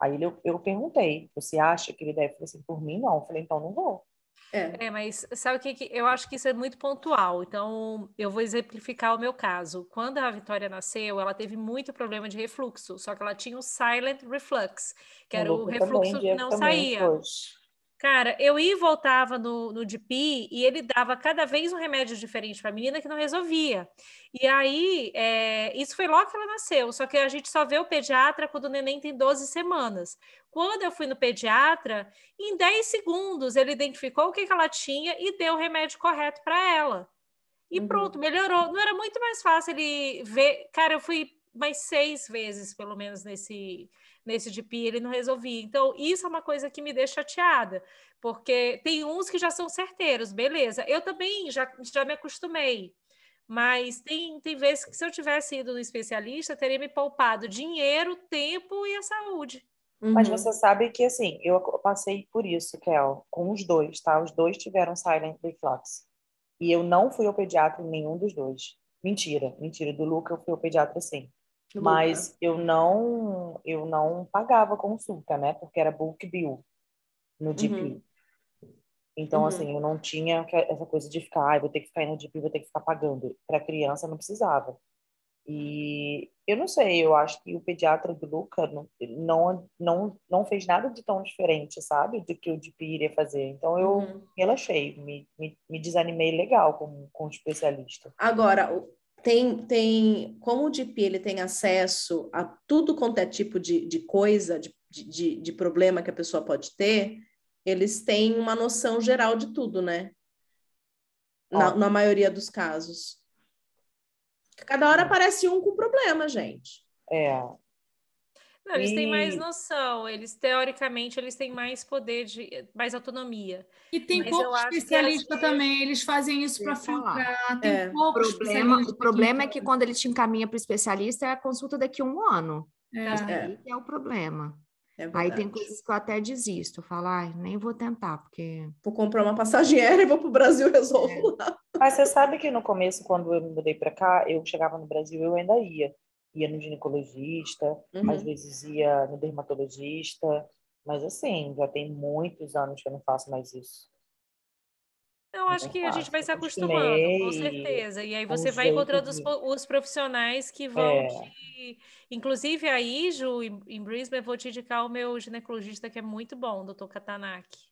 Aí ele, eu, eu perguntei, você acha que ele deve? Eu falei assim, por mim, não. Eu falei, então não vou. É. É, mas sabe o que, que eu acho que isso é muito pontual. Então, eu vou exemplificar o meu caso. Quando a Vitória nasceu, ela teve muito problema de refluxo, só que ela tinha o silent reflux, que era o refluxo também, que não saía. poxa. Cara, eu ia e voltava no, no DP e ele dava cada vez um remédio diferente para a menina que não resolvia. E aí, é, isso foi logo que ela nasceu, só que a gente só vê o pediatra quando o neném tem 12 semanas. Quando eu fui no pediatra, em 10 segundos ele identificou o que, que ela tinha e deu o remédio correto para ela. E Uhum. pronto, melhorou. Não era muito mais fácil ele ver. Cara, eu fui mais seis vezes, pelo menos, nesse, nesse DP, ele não resolvia. Então, isso é uma coisa que me deixa chateada, porque tem uns que já são certeiros, beleza. Eu também já, já me acostumei. Mas tem, tem vezes que se eu tivesse ido no especialista, teria me poupado dinheiro, tempo e a saúde. Mas Uhum. você sabe que, assim, eu passei por isso, Kel, com os dois, tá? Os dois tiveram silent reflux. E eu não fui ao pediatra em nenhum dos dois. Mentira, mentira. Do Luca eu fui ao pediatra sim. Mas eu não, eu não pagava consulta, né? Porque era bulk bill no DP. Uhum. Então, Uhum. assim, eu não tinha essa coisa de ficar, ah, vou ter que ficar no DP, vou ter que ficar pagando. Para criança não precisava. E eu não sei, eu acho que o pediatra do Luca não, não, não, não fez nada de tão diferente, sabe? Do que o DP iria fazer. Então eu Uhum. relaxei, me, me, me desanimei legal com, com o especialista. Agora, tem, tem, como o DP ele tem acesso a tudo quanto é tipo de, de coisa, de, de, de problema que a pessoa pode ter, eles têm uma noção geral de tudo, né? Na, na maioria dos casos. Cada hora aparece um com problema, gente. É, Não, eles têm mais noção, eles teoricamente eles têm mais poder de mais autonomia. E tem Mas pouco especialista também, eles fazem isso para filtrar. Tem É. O pouco problema, o problema é que- quando ele te encaminha para o especialista é a consulta daqui a um ano. É. Aí que é o problema. É Aí tem coisas que eu até desisto. Eu falo, ai, nem vou tentar, porque. Vou comprar uma passagem aérea e vou pro Brasil e [LAUGHS] resolvo lá. Mas você sabe que no começo, quando eu me mudei para cá, eu chegava no Brasil, eu ainda ia. Ia no ginecologista, Uhum. às vezes ia no dermatologista, mas assim, já tem muitos anos que eu não faço mais isso. Eu acho Não que a gente vai se acostumando, com certeza. E aí você vai encontrando os, profissionais que vão É. te. Inclusive aí, Ju, em, Brisbane, eu vou te indicar o meu ginecologista, que é muito bom, o Dr. Katanaki.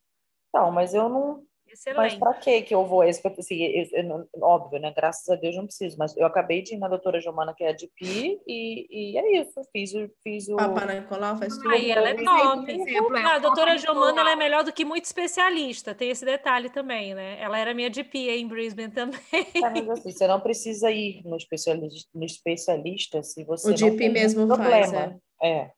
Então, mas eu não. Mas Excelente. para que que eu vou? Esse, assim, eu- eu óbvio, né? Graças a Deus não preciso, mas eu acabei de ir na doutora Giovana, que é a DP, e, e é isso. Fiz o. Fiz o... Papa Nicolau faz tudo. Aí ela é top. por exemplo, é Ah, a doutora Papa Giomana ela é melhor do que muito especialista, tem esse detalhe também, né? Ela era minha DP em Brisbane também. É, mas assim, você não precisa ir no especialista, no especialista se você O DP mesmo nenhum faz, problema. É.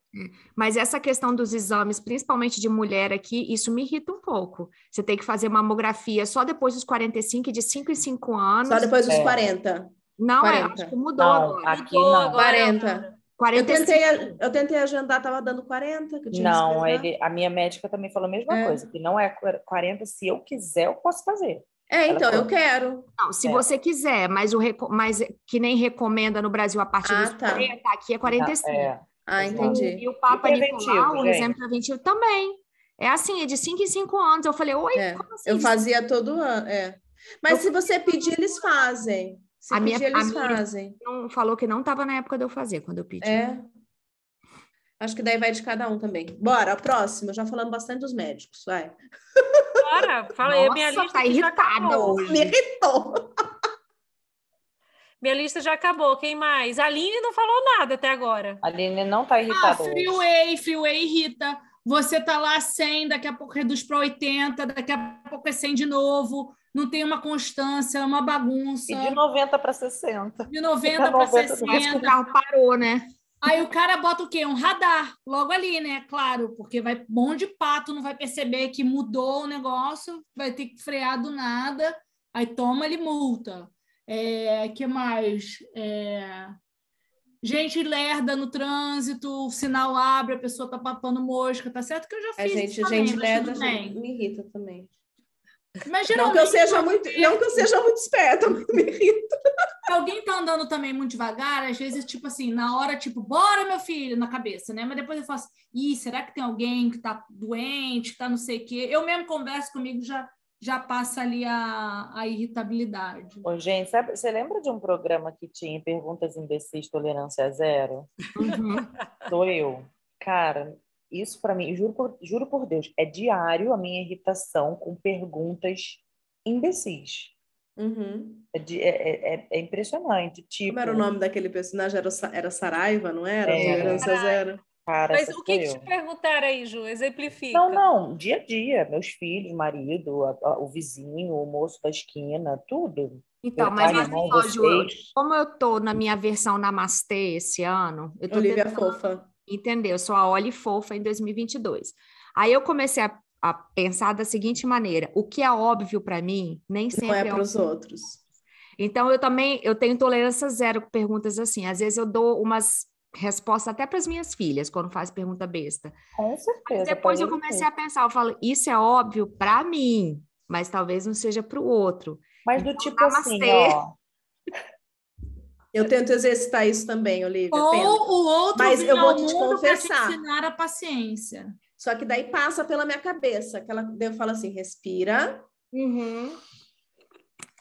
Mas essa questão dos exames, principalmente de mulher aqui, isso me irrita um pouco. Você tem que fazer mamografia só depois dos 45, de 5 em 5 anos. Só depois dos É. 40. Não, é, 40. acho que mudou Não, agora. aqui Mudou não. agora, 40. Laura. Eu 45. tentei, eu tentei agendar, tava dando 40. Que eu tinha que Não, ele, a minha médica também falou a mesma É. coisa, que não é 40, se eu quiser, eu posso fazer. É, então, Ela eu quero. Não, se É. você quiser, mas, o mas que nem recomenda no Brasil a partir Ah, dos tá. 40, aqui é 45. É. Ah, entendi. E o Papa E Nicolau, o gente? exame preventivo também. É assim, é de 5 em 5 anos. Eu falei, oi, É, como assim? Eu fazia todo ano, é. Mas Eu se você pedir, eles fazem. Se A minha- pedir, a eles minha- fazem. Não, falou que não estava na época de eu fazer, quando eu pedi. É. Acho que daí vai de cada um também. Bora, a próxima. Já falamos bastante dos médicos, vai. Bora, fala aí, minha Nossa, lista tá irritada hoje. [LAUGHS] Me irritou. Minha lista já acabou. Quem mais? A Aline não falou nada até agora. A Aline não tá Ah, irritada hoje. freeway, freeway irrita. Você tá lá 100, daqui a pouco reduz para 80, daqui a pouco é 100 de novo. Não tem uma constância, é uma bagunça. E de 90 para 60. De 90 para 90 Parece que o 60. carro parou, né? Aí o cara bota o quê? Um radar, logo ali, né? Claro, porque vai bom de pato, não vai perceber que mudou o negócio, vai ter que frear do nada, aí toma ele multa. É, que mais? É, gente lerda no trânsito, o sinal abre, a pessoa tá papando mosca, tá certo que eu já A fiz gente, isso também, gente lerda bem. me irrita também. Mas Não que eu seja muito, não que eu seja muito esperta, [LAUGHS] mas me irrita. Alguém tá andando também muito devagar, às vezes, tipo assim, na hora, tipo, bora, meu filho, na cabeça, né? Mas depois eu faço, ih, será que tem alguém que tá doente, que tá não sei o quê? Eu mesmo converso comigo, já, já passa ali a, a irritabilidade. Ô, gente, sabe, você lembra de um programa que tinha perguntas imbecis, tolerância zero? Uhum. [LAUGHS] Sou eu. Cara, Isso para mim, juro por, juro por Deus, é diário a minha irritação com perguntas imbecis. Uhum. É, de- é- é- é- é impressionante. Tipo, Como era o nome daquele personagem? Era, era Saraiva, não era? É. Tolerância zero. Cara, Mas o que, que te perguntaram aí, Ju? Exemplifica. Não, não, dia a dia, meus filhos, marido, a- a- o vizinho, o moço da esquina, tudo. Então, mas irmão, só, Ju, como eu tô na minha versão Namastê esse ano, eu tô Olivia tentando Fofa. entender, eu sou a Oli Fofa em 2022. Aí eu comecei a, a pensar da seguinte maneira, o que é óbvio para mim, nem Não sempre é é para os outros. Então, eu também eu tenho tolerância zero com perguntas assim. Às vezes eu dou umas respostas até para as minhas filhas, quando faz pergunta besta. Com certeza. Depois eu comecei ser. a pensar, eu falo, isso é óbvio para mim, mas talvez não seja para o outro. Mas do Então, tipo assim, ó. Eu tento exercitar isso também, Olivia. tento. Ou o outro Mas eu vou ao te mundo para te confessar. ensinar a paciência. Só que daí passa pela minha cabeça. Aquela, daí eu falo assim, respira.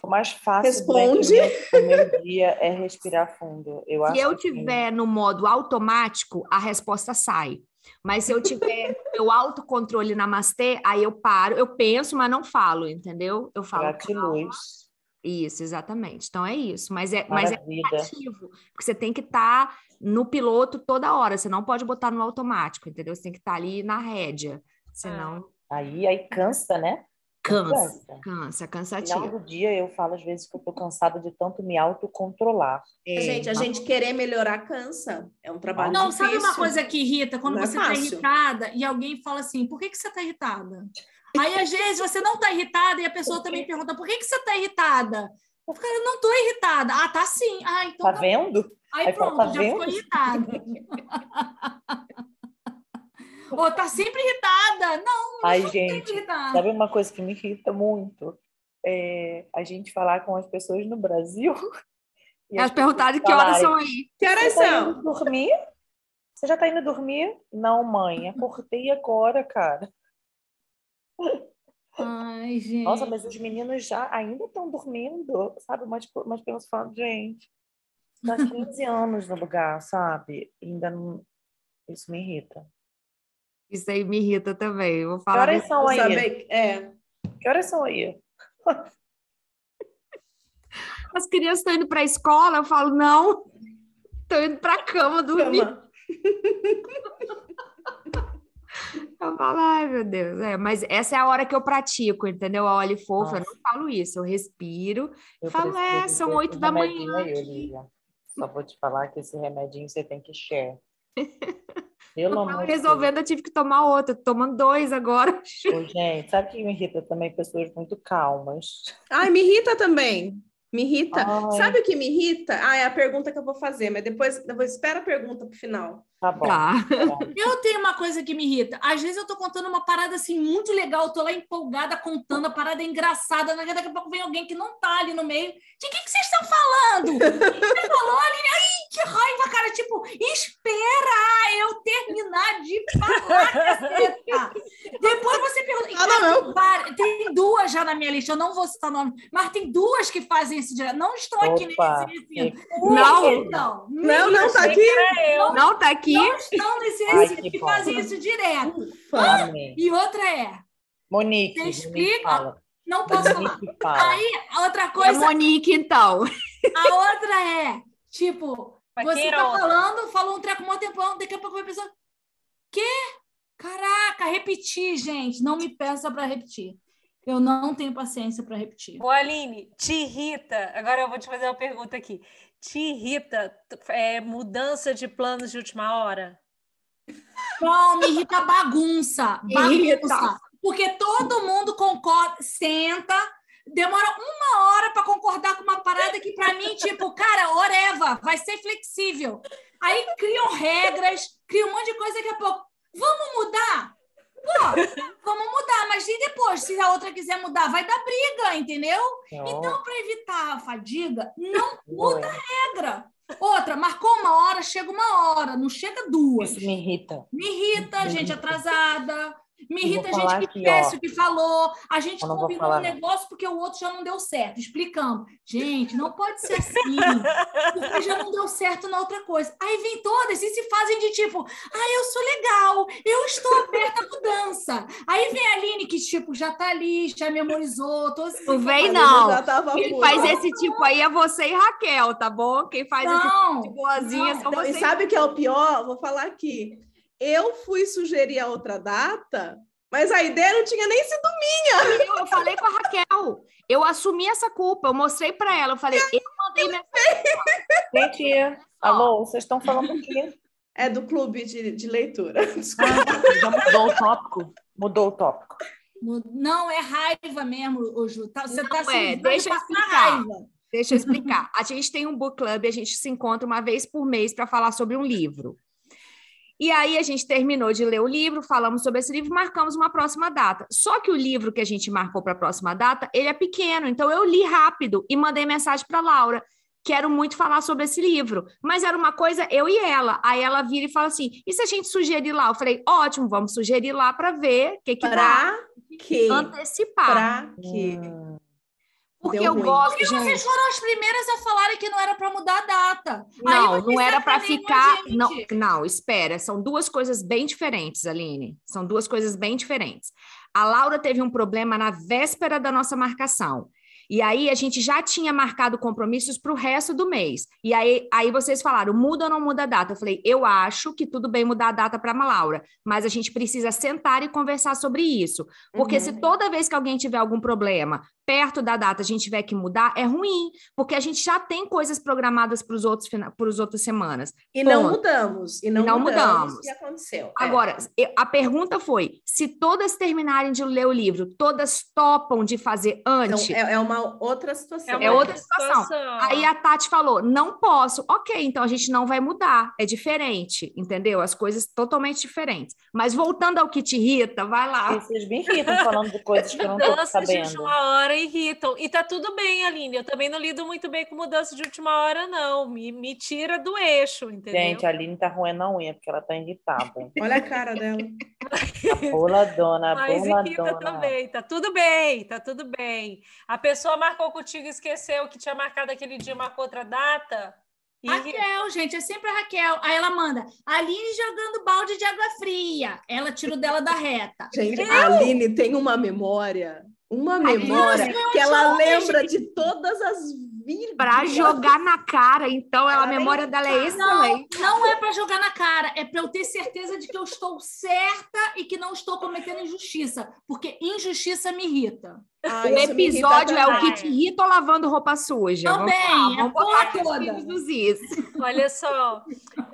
O mais fácil Responde. durante o meu, o meu dia é respirar fundo. Eu acho Se eu que sim. tiver no modo automático, a resposta sai. Mas se eu tiver [LAUGHS] meu autocontrole namastê, aí eu paro, eu penso, mas não falo, entendeu? Eu falo. Gratiluz. Isso, exatamente. Então é isso. Mas é, mas é ativo, porque você tem que estar no piloto toda hora, você não pode botar no automático, entendeu? Você tem que estar ali na rédea, senão Aí, aí cansa, né? Cansa, Cansa. cansa, No final cansativo. do dia eu falo às vezes que eu tô cansada de tanto me autocontrolar. É, gente, a gente querer melhorar cansa. É um trabalho Não, difícil. sabe uma coisa que irrita? Quando Não é você está fácil. irritada e alguém fala assim, por que, que você está irritada? Aí, às vezes, você não está irritada e a pessoa também pergunta, por que, que você está irritada? Eu falo, eu não estou irritada. Ah, tá sim. Ah, então Tá tá vendo? Aí Aí fala, pronto, tá já vendo? ficou irritada. [LAUGHS] Ou tá sempre irritada. Não, Ai, sempre gente, irritada. sabe uma coisa que me irrita muito? É a gente falar com as pessoas no Brasil. [LAUGHS] e Elas as perguntaram que horas são aí. Que horas Você tá são? indo dormir? Você já tá indo dormir? Não, mãe, acordei agora, cara. Ai, gente. Nossa, mas os meninos já ainda estão dormindo, sabe? Umas, umas pessoas falando, gente, tá [LAUGHS] 15 anos no lugar, sabe? Ainda não. Isso me irrita. Isso aí me irrita também. Eu vou Que falar. horas são aí? Saber, é, Que horas são aí? [LAUGHS] As crianças estão indo para a escola, eu falo, não, estou indo para a cama dormir. cama. [LAUGHS] Eu falo, ai, meu Deus. É, mas essa é a hora que eu pratico, entendeu? A olho fofa, eu não falo isso, eu respiro. Eu Falo, é, são oito da manhã Aí. Olivia. Só vou te falar que esse remedinho você tem que share. [LAUGHS] Pelo Eu tava amor de Deus. resolvendo, eu tive que tomar outro, tô tomando dois agora. Ô, gente, sabe o que me irrita também? Pessoas muito calmas. Ai, me irrita também. Me irrita. Ai. Sabe o que me irrita? Ah, é a pergunta que eu vou fazer, mas depois, depois espera a pergunta pro final. Tá bom. Tá. [LAUGHS] Eu tenho uma coisa que me irrita. Às vezes eu tô contando uma parada assim muito legal, eu tô lá empolgada contando a parada é engraçada, daqui a pouco vem alguém que não tá ali no meio. De que, que vocês estão falando? [LAUGHS] Você falou ali, ai, que raiva, cara. Tipo, espera eu terminar de falar, caceta. [LAUGHS] Depois você pergunta. Ah, cara, não. tem duas já na minha lista, eu não vou citar nome, mas tem duas que fazem isso direto. Não estão aqui Opa, nesse recinto. Não. Então, Não, não, tá Achei aqui. que era eu. Não tá aqui? Não estão nesse Ai, recinto que fazem isso direto. Amém. E outra é, Monique. Você explica? fala. não posso falar. Monique fala. Aí, a outra É coisa, Monique, então. a outra é, tipo, Mas você tá outra? falando, falou um treco um tempão, daqui a pouco vai pessoa, quê? Caraca, repetir, gente. Não me peça para repetir. Eu não tenho paciência para repetir. Ô, Aline, te irrita? Agora eu vou te fazer uma pergunta aqui. Te irrita é, mudança de planos de última hora? Não, me irrita a bagunça. [LAUGHS] Irrita. Bagunça. Porque todo mundo concorda, senta, demora uma hora para concordar com uma parada que, para mim, tipo, cara, oreva, vai ser flexível. Aí criam regras, criam um monte de coisa daqui a pouco. Vamos mudar? Vamos mudar, mas e depois? Se a outra quiser mudar, vai dar briga, entendeu? Então, para evitar a fadiga, não [LAUGHS] muda a regra. Outra, marcou uma hora, chega uma hora, não chega duas. Isso me irrita. Me irrita, gente atrasada, Me irrita falar gente que aqui, ó. esquece o que falou. A gente combinou um negócio porque o outro já não deu certo. Explicando. Gente, não pode ser assim. [LAUGHS] Porque já não deu certo na outra coisa. Aí vem todas e se fazem de tipo, ah, eu sou legal, eu estou aberta à mudança. Aí vem a Aline, que tipo, já tá ali, já memorizou. Todos esses Não vem, A não. Quem faz esse tipo aí é você e Raquel, tá bom? Quem faz esse Não, tipo de boazinha não. são Não, e vocês. sabe o que é o pior? Vou falar aqui. Eu fui sugerir a outra data, mas a ideia não tinha nem sido Eu, eu falei com a Raquel. Eu assumi essa culpa. Eu mostrei pra ela. Eu falei, eu mandei minha Gente, alô, vocês estão falando o quê? é do clube de, de leitura. [LAUGHS] Desculpa. Ah, já mudou o tópico? Mudou o tópico. Não, é raiva mesmo, Ju. Tá- Você Não tá é, se deixa eu explicar. raiva. Deixa eu explicar. A gente tem um book club, a gente se encontra uma vez por mês para falar sobre um livro. E aí a gente terminou de ler o livro, falamos sobre esse livro, marcamos uma próxima data. Só que o livro que a gente marcou para a próxima data, ele é pequeno, então eu li rápido e mandei mensagem para Laura. Quero muito falar sobre esse livro, mas era uma coisa eu e ela. Aí ela vira e fala assim: "E se a gente sugerir lá?" Eu falei: "Ótimo, vamos sugerir lá para ver o que que dá Pra quê? antecipar". Pra quê? Porque Deu eu ruim. gosto, Porque gente. vocês foram as primeiras a falarem que não era para mudar a data. Aí Não, não era para ficar. Não, não, espera. São duas coisas bem diferentes, Aline. São duas coisas bem diferentes. A Laura teve um problema na véspera da nossa marcação. E aí a gente já tinha marcado compromissos para o resto do mês. E aí, aí vocês falaram, muda ou não muda a data? Eu falei, eu acho que tudo bem mudar a data para a Laura, mas a gente precisa sentar e conversar sobre isso. Porque Uhum. se toda vez que alguém tiver algum problema perto da data a gente tiver que mudar, é ruim, porque a gente já tem coisas programadas para os outros para as outras semanas. E não Ponto. mudamos. E não, E não mudamos. mudamos. O que aconteceu? É. Agora, eu- a pergunta foi: se todas terminarem de ler o livro, todas topam de fazer Então, antes? é, é uma outra situação. É outra situação. Aí a Tati falou: não posso. Ok, então a gente não vai mudar. É diferente, entendeu? As coisas totalmente diferentes. Mas voltando ao que te irrita, vai lá. Vocês me irritam falando de coisas que eu não de sabendo. última hora irritam. E tá tudo bem, Aline. Eu também não lido muito bem com mudança de última hora, não. Me, me tira do eixo, entendeu? Gente, a Aline tá ruim na unha, porque ela tá irritada. [LAUGHS] Olha a cara dela. [LAUGHS] Boladona, Mas irrita boladona. também, tá tudo bem, tá tudo bem. A pessoa marcou contigo e esqueceu que tinha marcado aquele dia, marcou outra data. E Raquel, gente, é sempre a Raquel. Aí ela manda, Aline jogando balde de água fria. Ela tira o dela da reta. Gente, a Aline tem uma memória. Uma memória que ela lembra de todas as vírgulas. Para jogar na cara, então ela, a memória dela é excelente. Não é para jogar na cara, é para eu ter certeza de que eu estou certa e que não estou cometendo injustiça, porque injustiça me irrita. Ah, O episódio é o que te irrita ou lavando roupa suja? Vamos Também, lá, é vamos botar toda. is. olha só,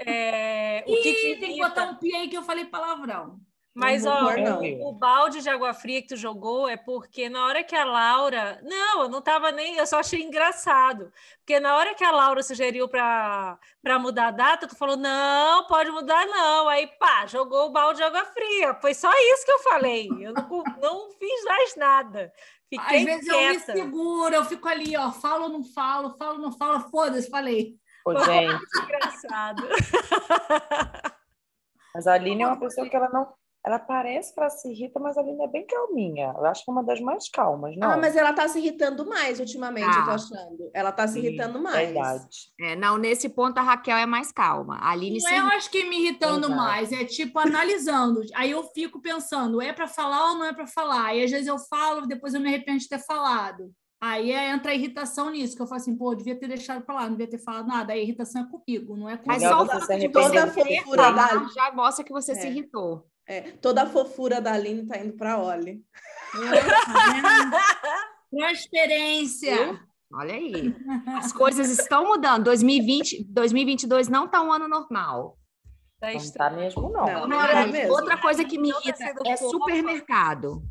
é, o que Ih, te tem que botar um pi aí que eu falei palavrão. Mas ó, o, o balde de água fria que tu jogou é porque na hora que a Laura, não, eu não tava nem, eu só achei engraçado, porque na hora que a Laura sugeriu para para mudar a data, tu falou não, pode mudar não, aí pá, jogou o balde de água fria, foi só isso que eu falei, eu não, não fiz mais nada, fiquei Às vezes eu me quieta. seguro, eu fico ali, ó, falo ou não falo, falo ou não falo, foda-se, falei. Ô, gente, Engraçado. mas a Aline é uma pessoa que ela não. Ela parece que ela se irrita, mas a Aline é bem calminha. Eu acho que é uma das mais calmas, não? Ah, mas ela tá se irritando mais ultimamente, eu tô Ah. achando. Ela tá se Sim, irritando mais. Verdade. É, não, nesse ponto a Raquel é mais calma. A Aline Não se é, eu acho que me irritando Exato. mais, é tipo analisando. Aí eu fico pensando, é para falar ou não é para falar? E às vezes eu falo, depois eu me arrependo de ter falado. Aí é- entra a irritação nisso, que eu falo assim, pô, eu devia ter deixado para lá, não devia ter falado nada. Aí a irritação é comigo, não é com Mas só o fato se de Toda a fofura da já mostra que você se É. irritou. É, toda a fofura da Aline tá indo pra Oli. transferência. Olha aí. As coisas estão mudando. 2020, 2022 não tá um ano normal. Tá Não tá estranho. mesmo, não. Não. Agora, é mesmo. outra coisa que me Não tá irrita é supermercado.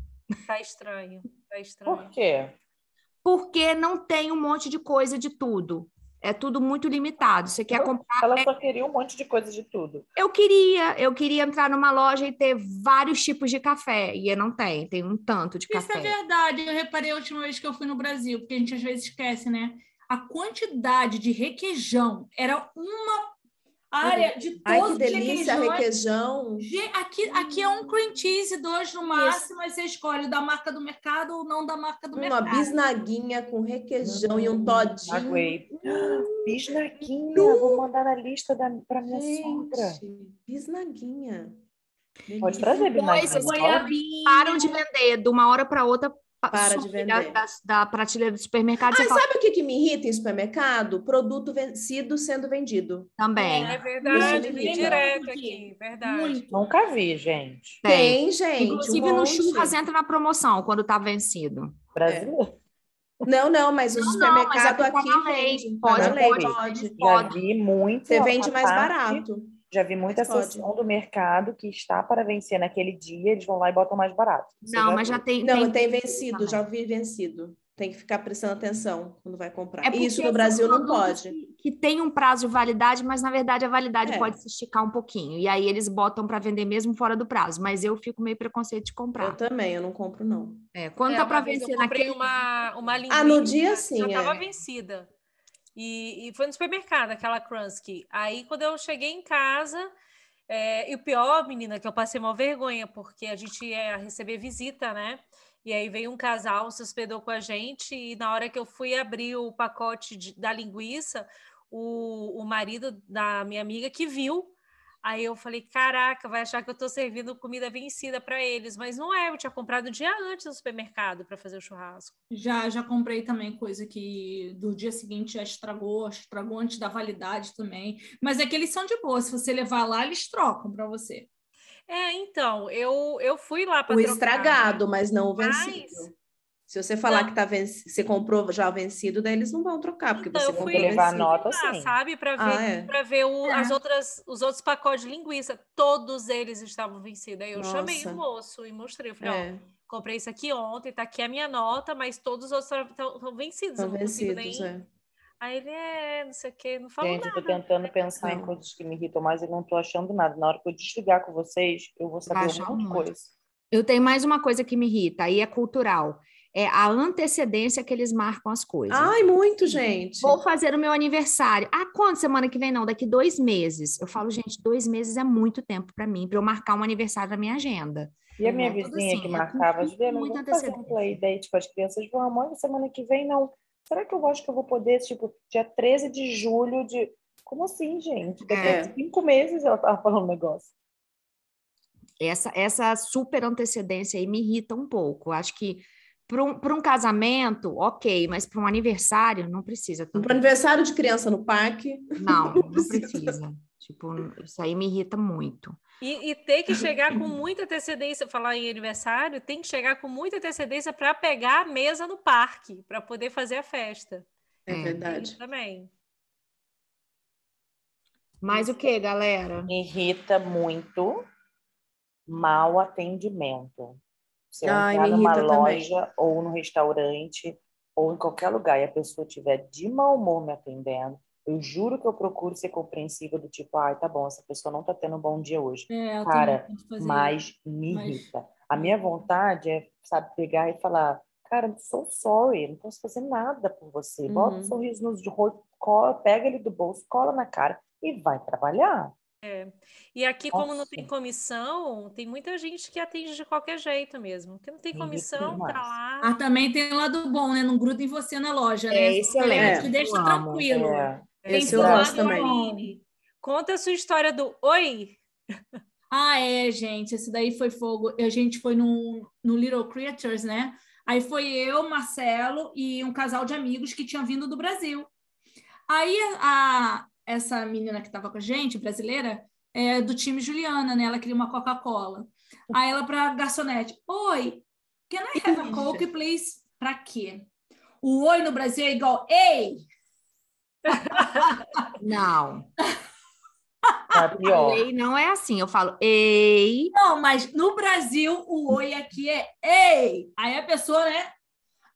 Tá estranho. Tá estranho. Por quê? Porque não tem um monte de coisa de tudo. É tudo muito limitado. Você quer Não. comprar. Ela só queria um monte de coisa de tudo. Eu queria, eu queria entrar numa loja e ter vários tipos de café. E não tem, tem um tanto de Isso é café. verdade. Eu reparei a última vez que eu fui no Brasil, porque a gente às vezes esquece, né? A quantidade de requeijão era uma área de todos Ai, que os delícia, requeijão. Aqui, aqui é um cream cheese, dois no máximo, mas você escolhe o da marca do mercado ou não da marca do Uma mercado. bisnaguinha com requeijão e um Hum, todinho. Aguei. Bisnaguinha, vou mandar na lista da, pra minha sogra. Gente, bisnaguinha. Pode trazer bisnaguinha. Goiabinha. Param de vender de uma hora para outra. Pa- Para de vender. Da, da, prateleira do supermercado. Você fala, sabe o que, que me irrita em supermercado? Produto vencido sendo vendido. também. É verdade, Isso vem direto aqui, verdade. Muito. Nunca vi, gente. Tem. Tem, gente. Inclusive um no churras entra na promoção quando tá vencido. Brasileiro. Não, não, mas o Não, não, mas é supermercado tá aqui na lei. vende. Pode, Tá na lei, pode. pode. Já Pode. vi muito. Você vende mais parte- barato. Já vi muita seção do mercado que está para vencer naquele dia, eles vão lá e botam mais barato. Você Não, mas viu? já tem. Não, tem tem vencido, também. já vi vencido. Tem que ficar prestando atenção quando vai comprar. É Isso no Brasil não pode. Que, que tem um prazo de validade, mas na verdade a validade É. pode se esticar um pouquinho. E aí eles botam para vender mesmo fora do prazo. Mas eu fico meio preconceito de Eu comprar. também, eu não compro, não. É, quando É, tá para vencer eu comprei naquele. uma, uma linguiça, Ah, no dia já sim, estava é. vencida. E, e foi no supermercado, aquela Kransky. Aí, quando eu cheguei em casa, é, e o pior, menina, que eu passei uma vergonha, porque a gente ia receber visita, né? E aí veio um casal, se hospedou com a gente, e na hora que eu fui abrir o pacote de- da linguiça, o, o marido da minha amiga que viu. Aí eu falei, caraca, vai achar que eu tô servindo comida vencida para eles, mas não é, eu tinha comprado um dia antes no supermercado para fazer o churrasco. Já, já comprei também coisa que do dia seguinte já estragou, estragou antes da validade também. Mas é que eles são de boa, se você levar lá, eles trocam para você. É, então, eu, eu fui lá para O estragado, mas não o Mas- vencido. Se você falar Não. que tá venci... você comprou já vencido, daí eles não vão trocar, porque Então, você eu fui comprou levar vencido. nota, lá, sim. sabe, para ver, Ah, é? para ver o- É. as outras, os outros pacotes de linguiça, todos eles estavam vencidos. Aí eu chamei Nossa. o moço e mostrei, eu falei, ó, É, comprei isso aqui ontem, tá aqui a minha nota, mas todos os outros estão vencidos, eu são não consigo vencidos, nem... é. Aí ele é, não sei o que, não falou Gente, eu tô nada. tentando pensar em Não. coisas que me irritam mais e não tô achando nada. Na hora que eu desligar com vocês, eu vou saber Vai um monte de coisa. Eu tenho mais uma coisa que me irrita, aí é cultural. É a antecedência que eles marcam as coisas. Ai, muito, gente. Vou fazer o meu aniversário. Ah, quando? Semana que vem? Não, daqui dois meses. Eu falo, gente, dois meses é muito tempo para mim, para eu marcar um aniversário na minha agenda. E a minha Tudo vizinha assim, que é marcava, Juliana, muita vamos fazer um antecedência. playdate com as crianças. Vamos, mãe, semana que vem não. Será que eu acho que eu vou poder, tipo, dia 13 de julho de... Como assim, gente? Daqui É. a cinco meses ela tava falando um negócio. Essa, essa super antecedência aí me irrita um pouco. Acho que para um, pra um casamento, ok, mas para um aniversário, não precisa. Para aniversário de criança no parque, Não, [LAUGHS] Não precisa. precisa. Tipo, isso aí me irrita muito. E, e ter que chegar com muita antecedência, falar em aniversário, tem que chegar com muita antecedência para pegar a mesa no parque, para poder fazer a festa. é, É. verdade. Também. Mas o que, galera? Me irrita muito mau atendimento. Você Ai, entrar numa também. loja ou no restaurante ou em qualquer lugar e a pessoa estiver de mau humor me atendendo, eu juro que eu procuro ser compreensiva do tipo, ai, tá bom, essa pessoa não tá tendo um bom dia hoje. É, eu Cara, Mas me Mas- irrita. A minha vontade é, sabe, pegar e falar, cara, so sorry, não posso fazer nada por você. Bota um Uhum. sorriso no rosto, cola, pega ele do bolso, cola na cara e vai trabalhar. E aqui, como não tem Nossa. comissão, tem muita gente que atende de qualquer jeito mesmo. Que não tem comissão, tá lá. Ah, também tem o lado bom, né? Não gruda em você na loja, né? É excelente. Te deixa eu amo. tranquilo. É. Tem Esse eu seu gosto lado, também. Aline. Conta a sua história do Oi. Ah, é, gente, esse daí foi fogo. A gente foi no, no Little Creatures, né? Aí foi eu, Marcelo e um casal de amigos que tinham vindo do Brasil. Aí a, essa menina que estava com a gente, brasileira, é do time Juliana, né? Ela queria uma Coca-Cola. Aí ela para garçonete, oi, can I have a Coke, please? Pra quê? O oi no Brasil é igual ei. [LAUGHS] Não, Tá pior. ei não é assim. Eu falo, ei, Não, mas no Brasil o oi aqui é ei. Aí a pessoa, né?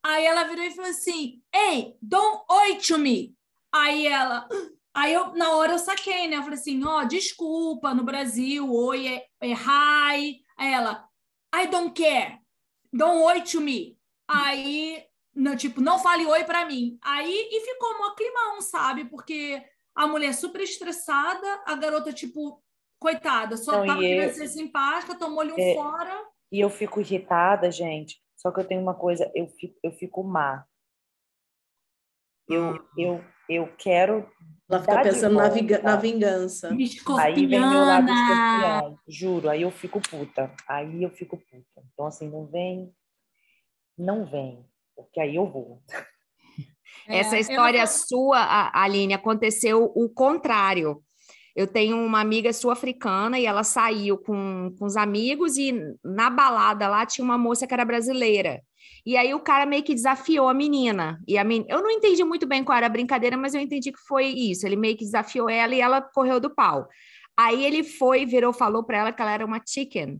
Aí ela virou e falou assim: Ei, don't oi to me. Aí ela. Aí eu, na hora eu saquei, né? Eu falei assim: Ó, desculpa, no Brasil, oi é, é hi. Aí ela, I don't care. Don't oi to me. Aí, não, tipo, não fale oi pra mim. Aí, e ficou um climão, sabe? Porque a mulher super estressada, a garota, tipo, coitada, só Não, tava querendo eu- ser simpática, tomou-lhe um É. fora. E eu fico irritada, gente. Só que eu tenho uma coisa, eu fico, eu fico má. Eu, eu, eu quero. Ela fica de pensando na, vinga- na vingança. Aí vem meu lado Escorpiana. escorpião, juro. Aí eu fico puta. Aí eu fico puta. Então, assim, não vem. Não vem. Porque aí eu vou. [LAUGHS] Essa É, história eu- sua, a- Aline, aconteceu o contrário. Eu tenho uma amiga sul-africana e ela saiu com, com os amigos e na balada lá tinha uma moça que era brasileira. E aí o cara meio que desafiou a menina. E a men... Eu não entendi muito bem qual era a brincadeira, mas eu entendi que foi isso. Ele meio que desafiou ela e ela correu do pau. Aí ele foi, virou, falou para ela que ela era uma chicken.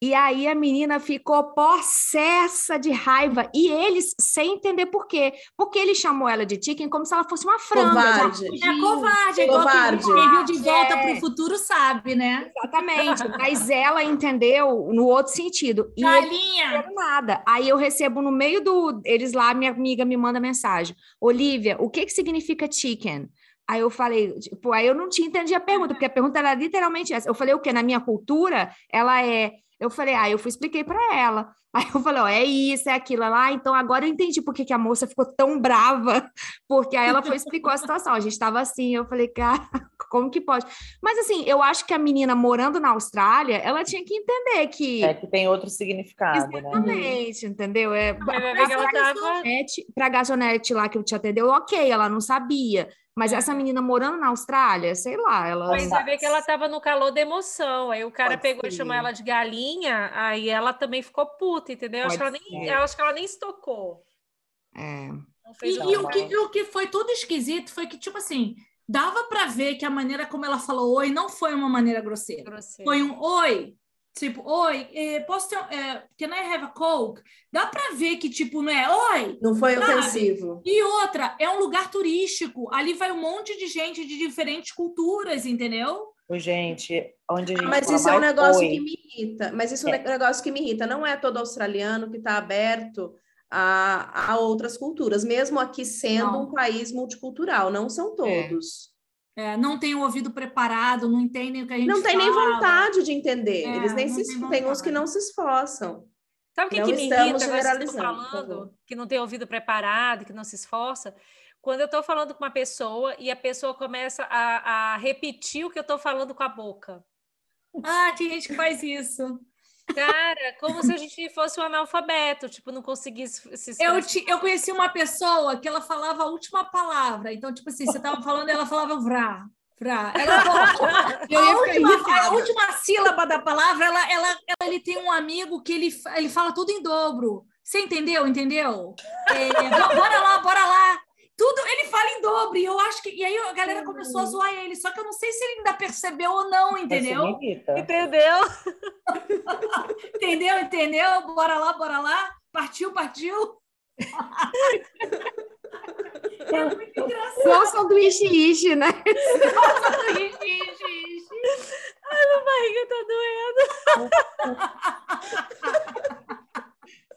E aí a menina ficou possessa de raiva. E eles, sem entender por quê. Porque ele chamou ela de chicken como se ela fosse uma franga. já Covarde. É covarde, é igual Covarde. quem viu de volta É. para o futuro sabe, né? Exatamente. [LAUGHS] Mas ela entendeu no outro sentido. E ele Galinha! não quero nada. Aí eu recebo no meio do. Eles lá, minha amiga me manda mensagem: Olivia, o que, que significa chicken? Aí eu falei, tipo, aí eu não tinha entendido a pergunta, porque a pergunta era literalmente essa. Eu falei, o quê? Na minha cultura, ela é. Eu falei, ah, eu fui expliquei para ela. Aí eu falei, ó, é isso, é aquilo é lá. Então agora eu entendi por que, que a moça ficou tão brava, porque aí ela foi explicou a situação. A gente estava assim, eu falei, cara, como que pode? Mas assim, eu acho que a menina morando na Austrália, ela tinha que entender que É que tem outro significado, né? Exatamente, entendeu? É, tava. para a garçonete lá que te atendeu, ok, ela não sabia. Mas essa menina morando na Austrália, sei lá, ela. Mas vai ver que ela estava no calor da emoção. Aí o cara Pode pegou e ser. chamou ela de galinha, aí ela também ficou puta, entendeu? Acho que nem, acho que ela nem se tocou. É. E, e o, que, o que foi tudo esquisito foi que, tipo assim, dava para ver que a maneira como ela falou oi não foi uma maneira grosseira. Grosseiro. Foi um oi. Tipo, oi, eh, posso ter. um- eh, can I have a Coke? Dá para ver que, tipo, não é oi. Não foi Sabe? ofensivo. E outra, é um lugar turístico. Ali vai um monte de gente de diferentes culturas, entendeu? Gente, onde a gente Mas fala isso é um negócio oi, que me irrita. Mas isso é É. um negócio que me irrita. Não é todo australiano que está aberto a, a outras culturas, mesmo aqui sendo Não. um país multicultural. Não são todos. É, não tem o ouvido preparado, não entendem o que a gente Não tem nem fala. vontade de entender. É, Eles nem se tem tem uns que não se esforçam. Sabe o que, que me estamos irrita? Generalizando, por falando que não tem ouvido preparado, que não se esforça. Quando eu estou falando com uma pessoa e a pessoa começa a, a repetir o que eu estou falando com a boca. Ah, tem gente que faz isso. Cara, como se a gente fosse um analfabeto, tipo, não conseguisse se Eu, ti- eu conheci uma pessoa que ela falava a última palavra. Então, tipo assim, você estava falando, ela falava vrá, vrá. Ela, [LAUGHS] Eu ia a, última, a última sílaba da palavra, ela, ela, ela- ele tem um amigo que ele, ele fala tudo em dobro. Você entendeu? Entendeu? É, bo- bora lá, bora lá. Tudo ele fala em dobro. E eu acho que. E aí a galera começou a zoar ele. Só que eu não sei se ele ainda percebeu ou não, entendeu? Entendeu? [LAUGHS] Entendeu? Entendeu? Bora lá, bora lá. Partiu, partiu. [LAUGHS] É muito engraçado. Igual sanduíche ishi, né? A barriga tá doendo. [LAUGHS]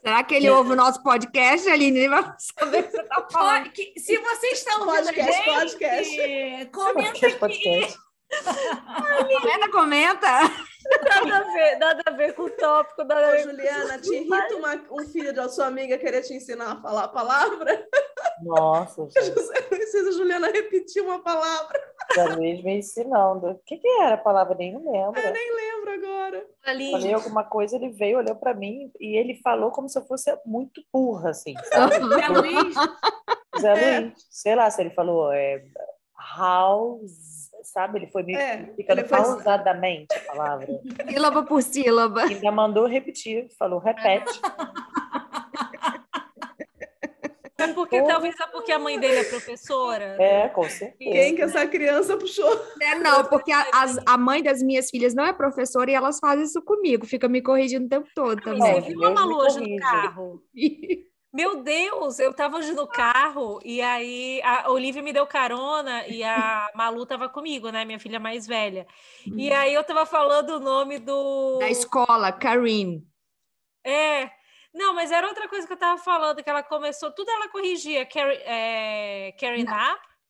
Será que ele ouve o nosso podcast, Aline? Ele vai saber o que você tá falando. Se você está ouvindo Podcast, gente, podcast. comenta Podcast, aqui. podcast. Comenta, comenta. Nada a ver, nada a ver com o tópico, nada a Ô, ver com Juliana, te irrita uma- um filho da sua amiga querer te ensinar a falar a palavra? Nossa, [LAUGHS] gente. José Luiz fez a Juliana repetir uma palavra. Zé Luiz me ensinando. O que, que era a palavra? Nem lembro. Eu nem lembro agora. ali. Falei alguma coisa, ele veio, olhou pra mim e ele falou como se eu fosse muito burra, assim, sabe? Zé Luiz, Zé É. Luiz, sei lá se ele falou é, house, sabe? Ele foi me É, ficando ele foi- pausadamente a palavra. [LAUGHS] Sílaba por sílaba. Ainda mandou repetir, falou, repete. É porque talvez é porque a mãe dele é professora. É, com certeza. Quem que essa criança puxou? É, não, porque a, as- a mãe das minhas filhas não é professora e elas fazem isso comigo, fica me corrigindo o tempo todo Mas também. Você viu a Malu hoje no carro? [LAUGHS] Meu Deus, eu tava hoje no carro e aí a Olivia me deu carona e a Malu tava comigo, né? Minha filha mais velha. E aí eu tava falando o nome do. Da escola, Karine. É. Não, mas era outra coisa que eu tava falando, que ela começou, tudo ela corrigia. Carry, é,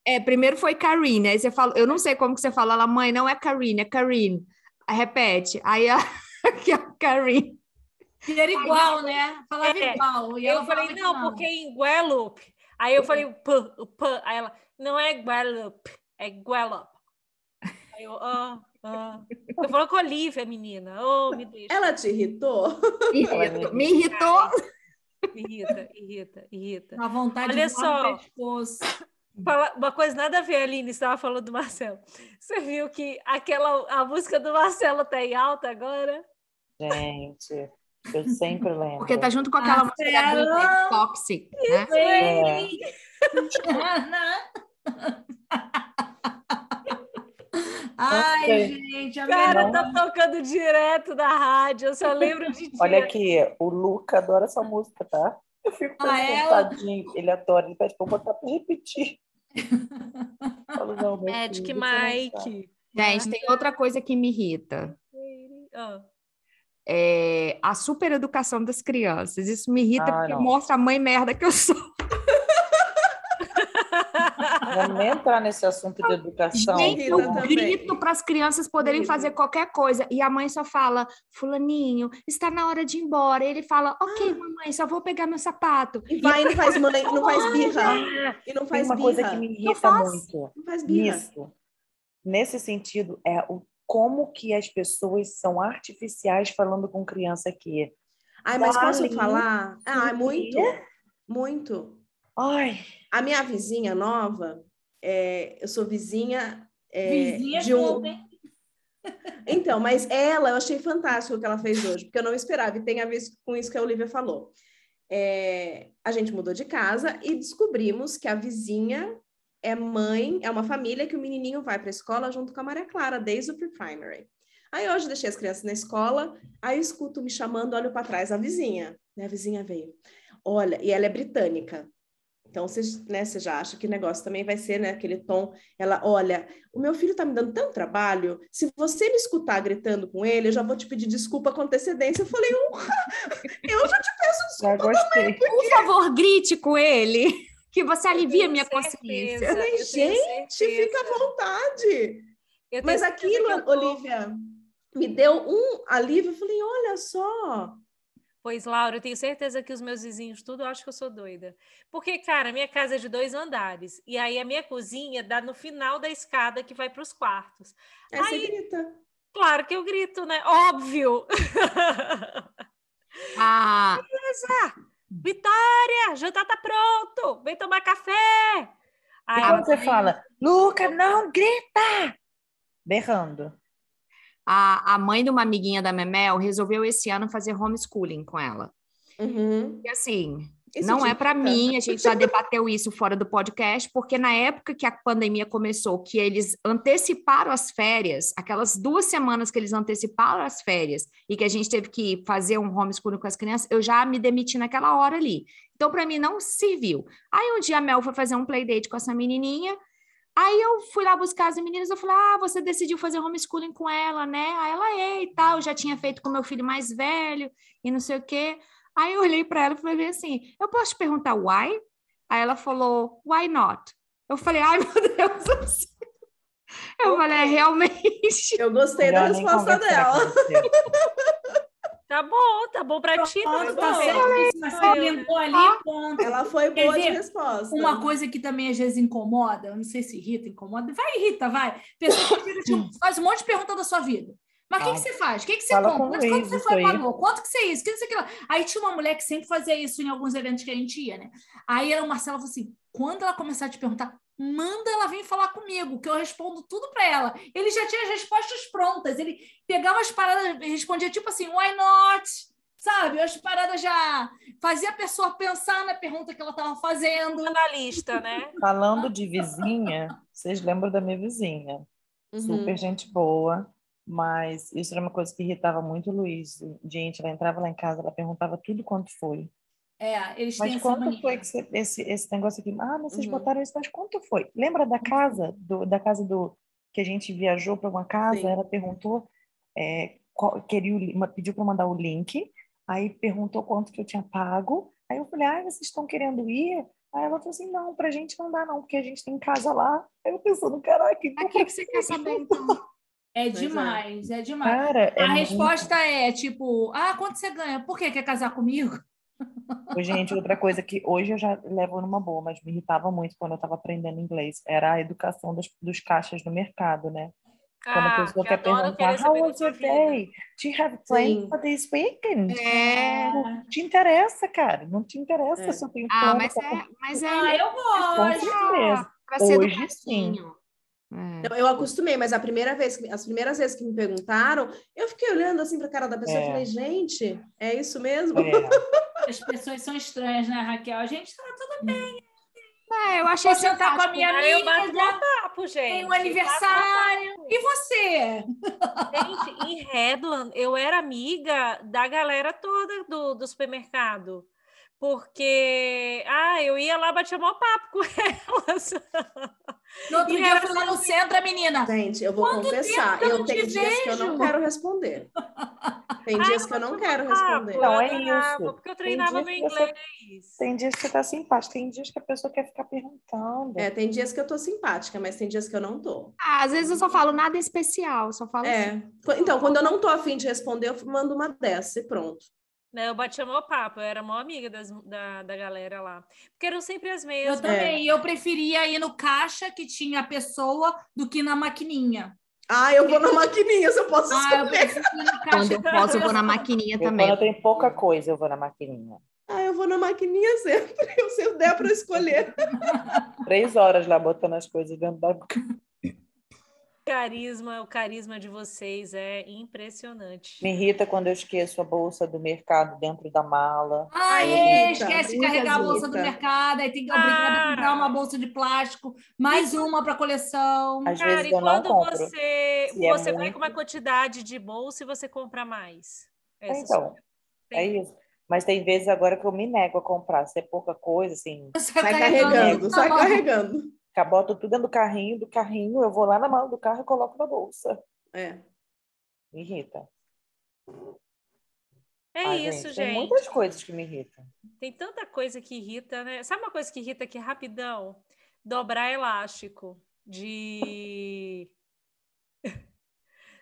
É, primeiro foi Karine, aí você falou, eu não sei como que você fala, ela, mãe, não é Karine, é Karine. Repete, aí a, [LAUGHS] é a Karine. E era igual, né? Falava É, igual. E eu falei, não, igual. porque em Guadeloupe. Aí eu falei, p, o p. Aí ela, não é Guadeloupe, é Guadeloupe. Aí eu, ah, ah. Eu falo com a Olivia, menina. Oh, me deixa. Ela te irritou? Irrito- me irritou. Irrita, irrita, irrita. Uma vontade Olha de só. pescoço. Fala- uma coisa nada a ver, Aline, você estava falando do Marcelo. Você viu que aquela, a música do Marcelo tá em alta agora? Gente, eu sempre lembro. Porque tá junto com aquela música da Marcelo. Britney, Toxic, né? É. [LAUGHS] Ai, gente, a Cara, tá tocando direto da rádio, eu só lembro de ti. [LAUGHS] Olha aqui, o Luca adora essa música, tá? Eu fico Ah, pensando, ela? tadinho, ele adora, ele pede pra eu botar pra repetir. [LAUGHS] Falo, não, Magic filho. Mike. Gente, tem outra coisa que me irrita. Ah. É a supereducação das crianças. Isso me irrita Ah, porque não. mostra a mãe merda que eu sou. [LAUGHS] Vamos entrar nesse assunto de educação. Gente, eu também. grito para as crianças poderem fazer qualquer coisa. E a mãe só fala, fulaninho, está na hora de ir embora. Ele fala, ok, mamãe, só vou pegar meu sapato. E vai e não faz mãe, não [LAUGHS] faz birra. E não Tem faz uma birra. coisa que me irrita faz. muito Não faz birra. nisso. Nesse sentido, é o como que as pessoas são artificiais falando com criança aqui. Ai, mas posso falar? Ah, muito. Muito. Ai, A minha vizinha nova, é, eu sou vizinha, é, Vizinha de um. Então, mas ela, eu achei fantástico o que ela fez hoje, porque eu não esperava, e tem a ver com isso que a Olivia falou. É, a gente mudou de casa e descobrimos que a vizinha é mãe, é uma família que o menininho vai para a escola junto com a Maria Clara, desde o pre-primary. Aí hoje deixei as crianças na escola, aí eu escuto me chamando, olho para trás, a vizinha, né? A vizinha veio. Olha, e ela é britânica. Então, você, né, você já acha que o negócio também vai ser, né, aquele tom. Ela, olha, o meu filho tá me dando tanto trabalho, se você me escutar gritando com ele, eu já vou te pedir desculpa com antecedência. Eu falei, "Urra, [LAUGHS] eu já te peço já desculpa. gostei. Por favor, grite com ele, que você alivia minha Tenho consciência. certeza, falei, eu gente, certeza. fica à vontade. Eu Mas certeza aquilo, eu tô- Olivia, me deu um alívio. Eu falei, olha só. Pois, Laura, eu tenho certeza que os meus vizinhos tudo acham que eu sou doida. Porque, cara, minha casa é de dois andares. E aí a minha cozinha dá no final da escada que vai para os quartos. Aí você grita. Claro que eu grito, né? Óbvio! [LAUGHS] Ah, Vitória, jantar tá pronto! Vem tomar café! Aí quando você fala, Luca, não grita! Berrando. a, a mãe de uma amiguinha da Memel resolveu esse ano fazer homeschooling com ela. Uhum. E assim, Isso não te é para mim, a gente já debateu isso fora do podcast, porque na época que a pandemia começou, que eles anteciparam as férias, aquelas duas semanas que eles anteciparam as férias e que a gente teve que fazer um homeschooling com as crianças, eu já me demiti naquela hora ali. Então, para mim, não serviu. Aí um dia a Mel foi fazer um playdate com essa menininha, Aí eu fui lá buscar as meninas, eu falei, ah, você decidiu fazer homeschooling com ela, né? Aí ela é e tal, eu já tinha feito com meu filho mais velho e não sei o quê. Aí eu olhei para ela e falei assim, eu posso te perguntar why? Aí ela falou, why not? Eu falei, ai [LAUGHS] meu Deus, eu, sei." eu falei, é, realmente. Eu gostei da Melhor nem resposta dela. Tá bom, tá bom pra ti, tá tá. Você lembrou ali, ponto. Ela foi boa de ver? resposta. Uma coisa que também às vezes incomoda, eu não sei se irrita, incomoda. Vai, irrita, vai. Pessoa que [COUGHS] faz um monte de pergunta da sua vida. Mas o que, que você faz? O que, que você Fala compra? quanto Luiz você foi pagou? Quanto que você é isso? O que que você aquilo? Aí tinha uma mulher que sempre fazia isso em alguns eventos que a gente ia, né? Aí era o Marcelo falou assim: quando ela começar a te perguntar, manda ela vir falar comigo, que eu respondo tudo para ela. Ele já tinha as respostas prontas. Ele pegava as paradas e respondia tipo assim: why not? Sabe? As paradas já fazia a pessoa pensar na pergunta que ela estava fazendo. Analista, né? [LAUGHS] Falando de vizinha, vocês lembram da minha vizinha? Uhum. Super gente boa, mas isso era uma coisa que irritava muito o Luiz. Gente, ela entrava lá em casa, ela perguntava tudo quanto foi. É, eles têm Mas essa quanto foi que você- esse, esse negócio aqui? Ah, mas vocês Uhum. botaram isso, mas quanto foi? Lembra da casa, do, da casa do que a gente viajou para uma casa? Sim. Ela perguntou, é, qual- queria o uma- pediu para mandar o link, aí perguntou quanto que eu tinha pago. Aí eu falei, ah, vocês estão querendo ir? Aí ela falou assim, não, pra gente não dá não, porque a gente tem casa lá. Aí eu pensando, caraca, Pra que, que você quer saber, então? É é. demais, é demais. Cara, é A muito- resposta é tipo, ah, quanto você ganha? Por que quer casar comigo? Gente, outra coisa que hoje eu já levo numa boa, mas me irritava muito quando eu estava aprendendo inglês, era a educação dos, dos caixas no mercado, né? Quando a Ah, pessoa que quer perguntar, how was your day? Do you have plans Sim. for this weekend? É. Não te interessa, cara. Não te interessa É. se eu tenho Ah, mas é, mas é Ah, eu Com gosto. certeza. para ser Hoje, educadinho. É. Eu, eu acostumei, mas a primeira vez, as primeiras vezes que me perguntaram, eu fiquei olhando assim para a cara da pessoa e É. falei, gente, é isso mesmo? É. [LAUGHS] As pessoas são estranhas, né, Raquel? A gente tá tudo bem. É, eu achei Vou jantar com a minha Aí eu bato amiga, um papo, gente. tem um aniversário. E você? Gente, em Redland, eu era amiga da galera toda do, do supermercado. Porque, ah, eu ia lá bater mó papo com [LAUGHS] elas. No outro E dia eu lá no centro, a menina. Gente, eu vou Quanto confessar, eu eu tenho te dias que eu não vejo? quero responder. Tem dias que eu não quero responder. Não, eu é isso. Porque eu treinava meu que você- inglês. Tem dias que você tá simpático, tem dias que a pessoa quer ficar perguntando. É, tem dias que eu tô simpática, mas tem dias que eu não tô. Ah, às vezes eu só falo nada especial, só falo assim. É. Qu- Então, quando eu não tô afim de responder, eu mando uma dessa e pronto. Né, eu batia mó papo, eu era mó amiga das- da, da galera lá. Porque eram sempre as Eu mesmas. também. E eu preferia ir no caixa que tinha a pessoa do que na maquininha. Ah, eu vou na maquininha, se eu posso Ah, eu escolher. caixa. Quando eu posso, eu vou na maquininha Eu, também. quando eu tenho pouca coisa, eu vou na maquininha. Ah, eu vou na maquininha sempre. [LAUGHS] Se eu der para escolher. Três horas lá botando as coisas dentro da. [LAUGHS] Carisma, o carisma de vocês é impressionante. Me irrita quando eu esqueço a bolsa do mercado dentro da mala. Ah, Ai, é, esquece de carregar a bolsa do mercado, aí tem que obrigada a comprar Ah. uma bolsa de plástico, mais uma para coleção. Às Cara, vezes e eu não quando compro. você, é você vai muito. com uma quantidade de bolsa e você compra mais? Essa Então, é isso. Mas tem vezes agora que eu me nego a comprar. Se é pouca coisa, assim, Sai carregando carregando, sai carregando. Ca- boto tudo dentro do carrinho, do carrinho, eu vou lá na mala do carro e coloco na bolsa. É. Me irrita. É isso, Tem gente. muitas coisas que me irritam. Tem tanta coisa que irrita, né? Sabe uma coisa que irrita aqui rapidão? Dobrar elástico. De. [LAUGHS]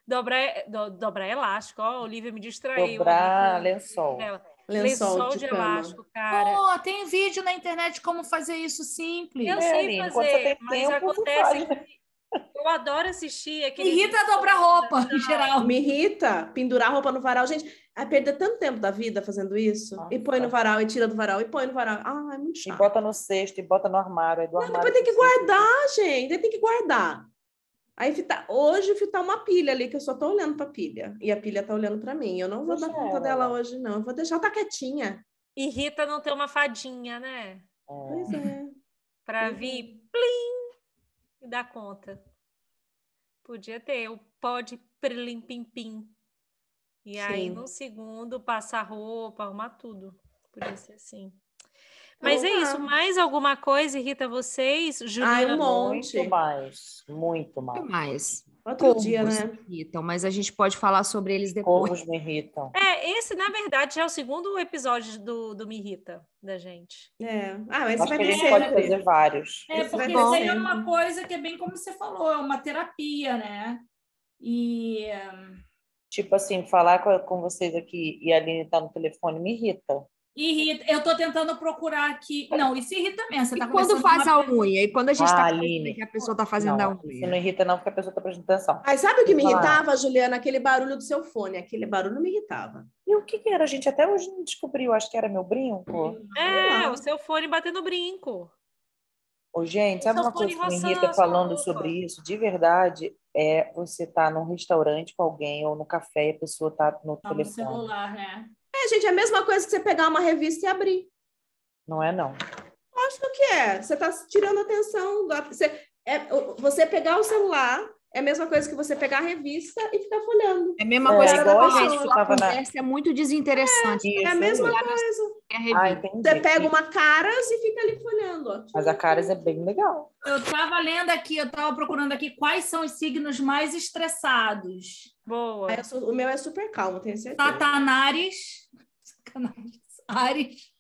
dobrar, do- dobrar elástico. Ó, a Olivia me distraiu. Dobrar lençol. dela. Lençol, Lençol de, de elástico, cara. Pô, tem vídeo na internet como fazer isso simples. Eu É, sei fazer, tem mas tempo, acontece que eu adoro assistir aquele. Irrita dobrar roupa, em geral. Me irrita pendurar roupa no varal. Gente, é perder tanto tempo da vida fazendo isso. E põe no Nossa. varal, e tira do varal, e põe no varal. Ah, é muito E chato. bota no cesto, e bota no armário. Aí do Não, armário depois tem que cesto. guardar, gente. Tem que guardar. Aí fita... hoje fitar uma pilha ali, que eu só tô olhando pra pilha. E a pilha tá olhando pra mim. Eu não vou Deixa dar conta ela dela lá. hoje, não. Eu vou deixar ela tá quietinha. Irrita não ter uma fadinha, né? Pois é. Pra Uhum. vir, plim, e dar conta. Podia ter o pó de prelim pim pim. E aí, Sim. num segundo, passar roupa, arrumar tudo. Podia ser assim. Mas Então é tá. isso. Mais alguma coisa irrita vocês? Ai, Juliana? um monte. Muito mais. Muito mais. mais? Outro dia, Corvos né? irritam, mas a gente pode falar sobre eles depois. Corvos me irritam. É, esse, na verdade, já é o segundo episódio do, do Me Irrita, da gente. É. Ah, mas Acho vai que a ter gente pode fazer vários. É, Esse vai porque isso aí é uma coisa que é bem como você falou, é uma terapia, né? E Tipo assim, falar com, com vocês aqui e a Aline tá no telefone me irrita. Irrita. Eu tô tentando procurar aqui. Não, isso irrita mesmo. Você E tá quando faz a unha? E quando a gente Ah, tá Aline. pensando que a pessoa tá fazendo a Não, isso não unha? irrita não, porque a pessoa tá prestando atenção. Mas sabe o que me irritava, Juliana? Aquele barulho do seu fone. Aquele barulho me irritava. E o que que era? A gente até hoje não descobriu, acho que era meu brinco. É, lá. o seu fone batendo brinco. Ô, gente, sabe uma coisa que me irrita falando roupa. sobre isso? De verdade, é você estar num restaurante com alguém ou no café e a pessoa tá no Tá no telefone. celular, né? É, gente, é a mesma coisa que você pegar uma revista e abrir. Não é, não. Acho que é. Você está tirando a atenção. Da... Você, é, você pegar o celular é a mesma coisa que você pegar a revista e ficar folhando. É a mesma É, coisa que igual a a gente pessoa tava na- conversa é muito desinteressante. Isso É a mesma coisa. É a Ah, entendi. Você pega uma caras e fica ali folhando. Ó. Mas a Caras é bem legal. Eu tava lendo aqui, eu tava procurando aqui quais são os signos mais estressados. Boa. Sou- o meu é super calmo, tenho certeza. Satanares, Sacanagem. Ares,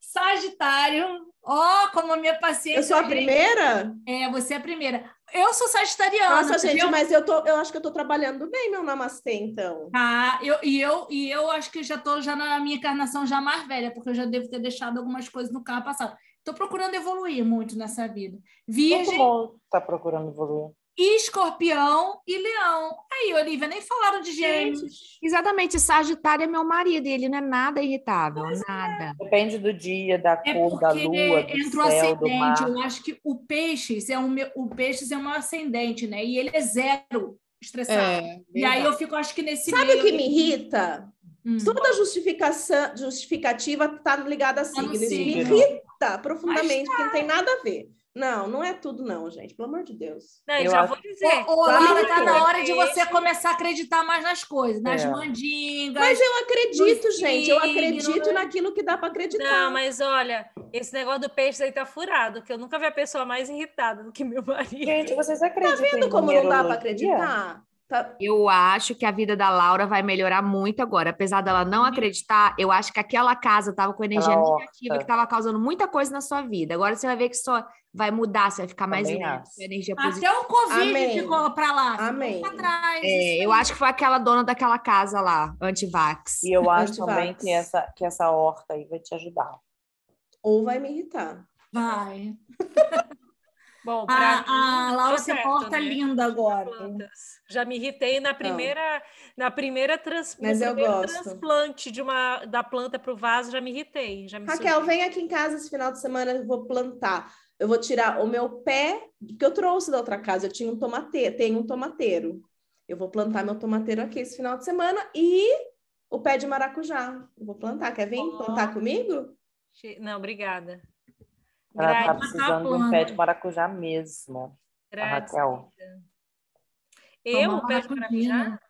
Sagitário. Ó, como a minha paciência. Eu sou a gente. primeira? É, você é a primeira. Eu sou sagitariana. Nossa, gente, mas eu, tô, eu acho que eu tô trabalhando bem meu namastê, então. Tá, eu, e, eu, e eu acho que já tô já na minha encarnação já mais velha, porque eu já devo ter deixado algumas coisas no carro passado. Tô procurando evoluir muito nessa vida. Virgem, mundo tá procurando evoluir. Escorpião e leão. Aí, Olivia, nem falaram de gêmeos. Exatamente, Sagitário é meu marido, e ele não é nada irritável, nada. Depende do dia, da É cor, da lua, do entra o céu, do ascendente. mar. Eu acho que o peixes é o meu, o peixes é o meu ascendente, né? E ele é zero estressado. e aí eu fico, acho que nesse Sabe meio o que me irrita? Hum. Toda justificação, justificativa tá ligada a Tá no signo. Isso me irrita profundamente, porque não tem nada a ver. Não, não é tudo não, gente. Pelo amor de Deus. Não, eu já acho- vou dizer. Ô, ô, Laura, tá na hora de você começar a acreditar mais nas coisas, nas É. mandingas. Mas eu acredito, gente. Eu acredito né? naquilo que dá para acreditar. Não, mas olha, esse negócio do peixe aí tá furado, que eu nunca vi a pessoa mais irritada do que meu marido. Gente, vocês acreditam Tá vendo em como não dá para acreditar? Tá- Eu acho que a vida da Laura vai melhorar muito agora. Apesar dela não acreditar, eu acho que aquela casa estava com energia negativa que estava causando muita coisa na sua vida. Agora você vai ver que só vai mudar, você vai ficar mais energia positiva. Até o Covid Amém. ficou pra lá. Amém. Pra trás. É, eu acho que foi aquela dona daquela casa lá, anti-vax. E eu acho também que essa, que essa horta aí vai te ajudar. Ou vai me irritar. Vai. [LAUGHS] Bom, A, a Laura uma horta né? linda agora. Já me irritei na primeira, na primeira, trans, Mas eu gosto. transplante de uma, da planta para o vaso, já me irritei. Já me Raquel, vem aqui em casa esse final de semana, eu vou plantar. Eu vou tirar o meu pé, que eu trouxe da outra casa. Eu tinha um tomateiro, tenho um tomateiro. Eu vou plantar meu tomateiro aqui esse final de semana e o pé de maracujá. Eu vou plantar. Quer vir Ó. plantar comigo? Não, obrigada. Ela tá Gra- precisando de um pé de maracujá mesmo. Raquel. Eu, Tomar pé de maracujá?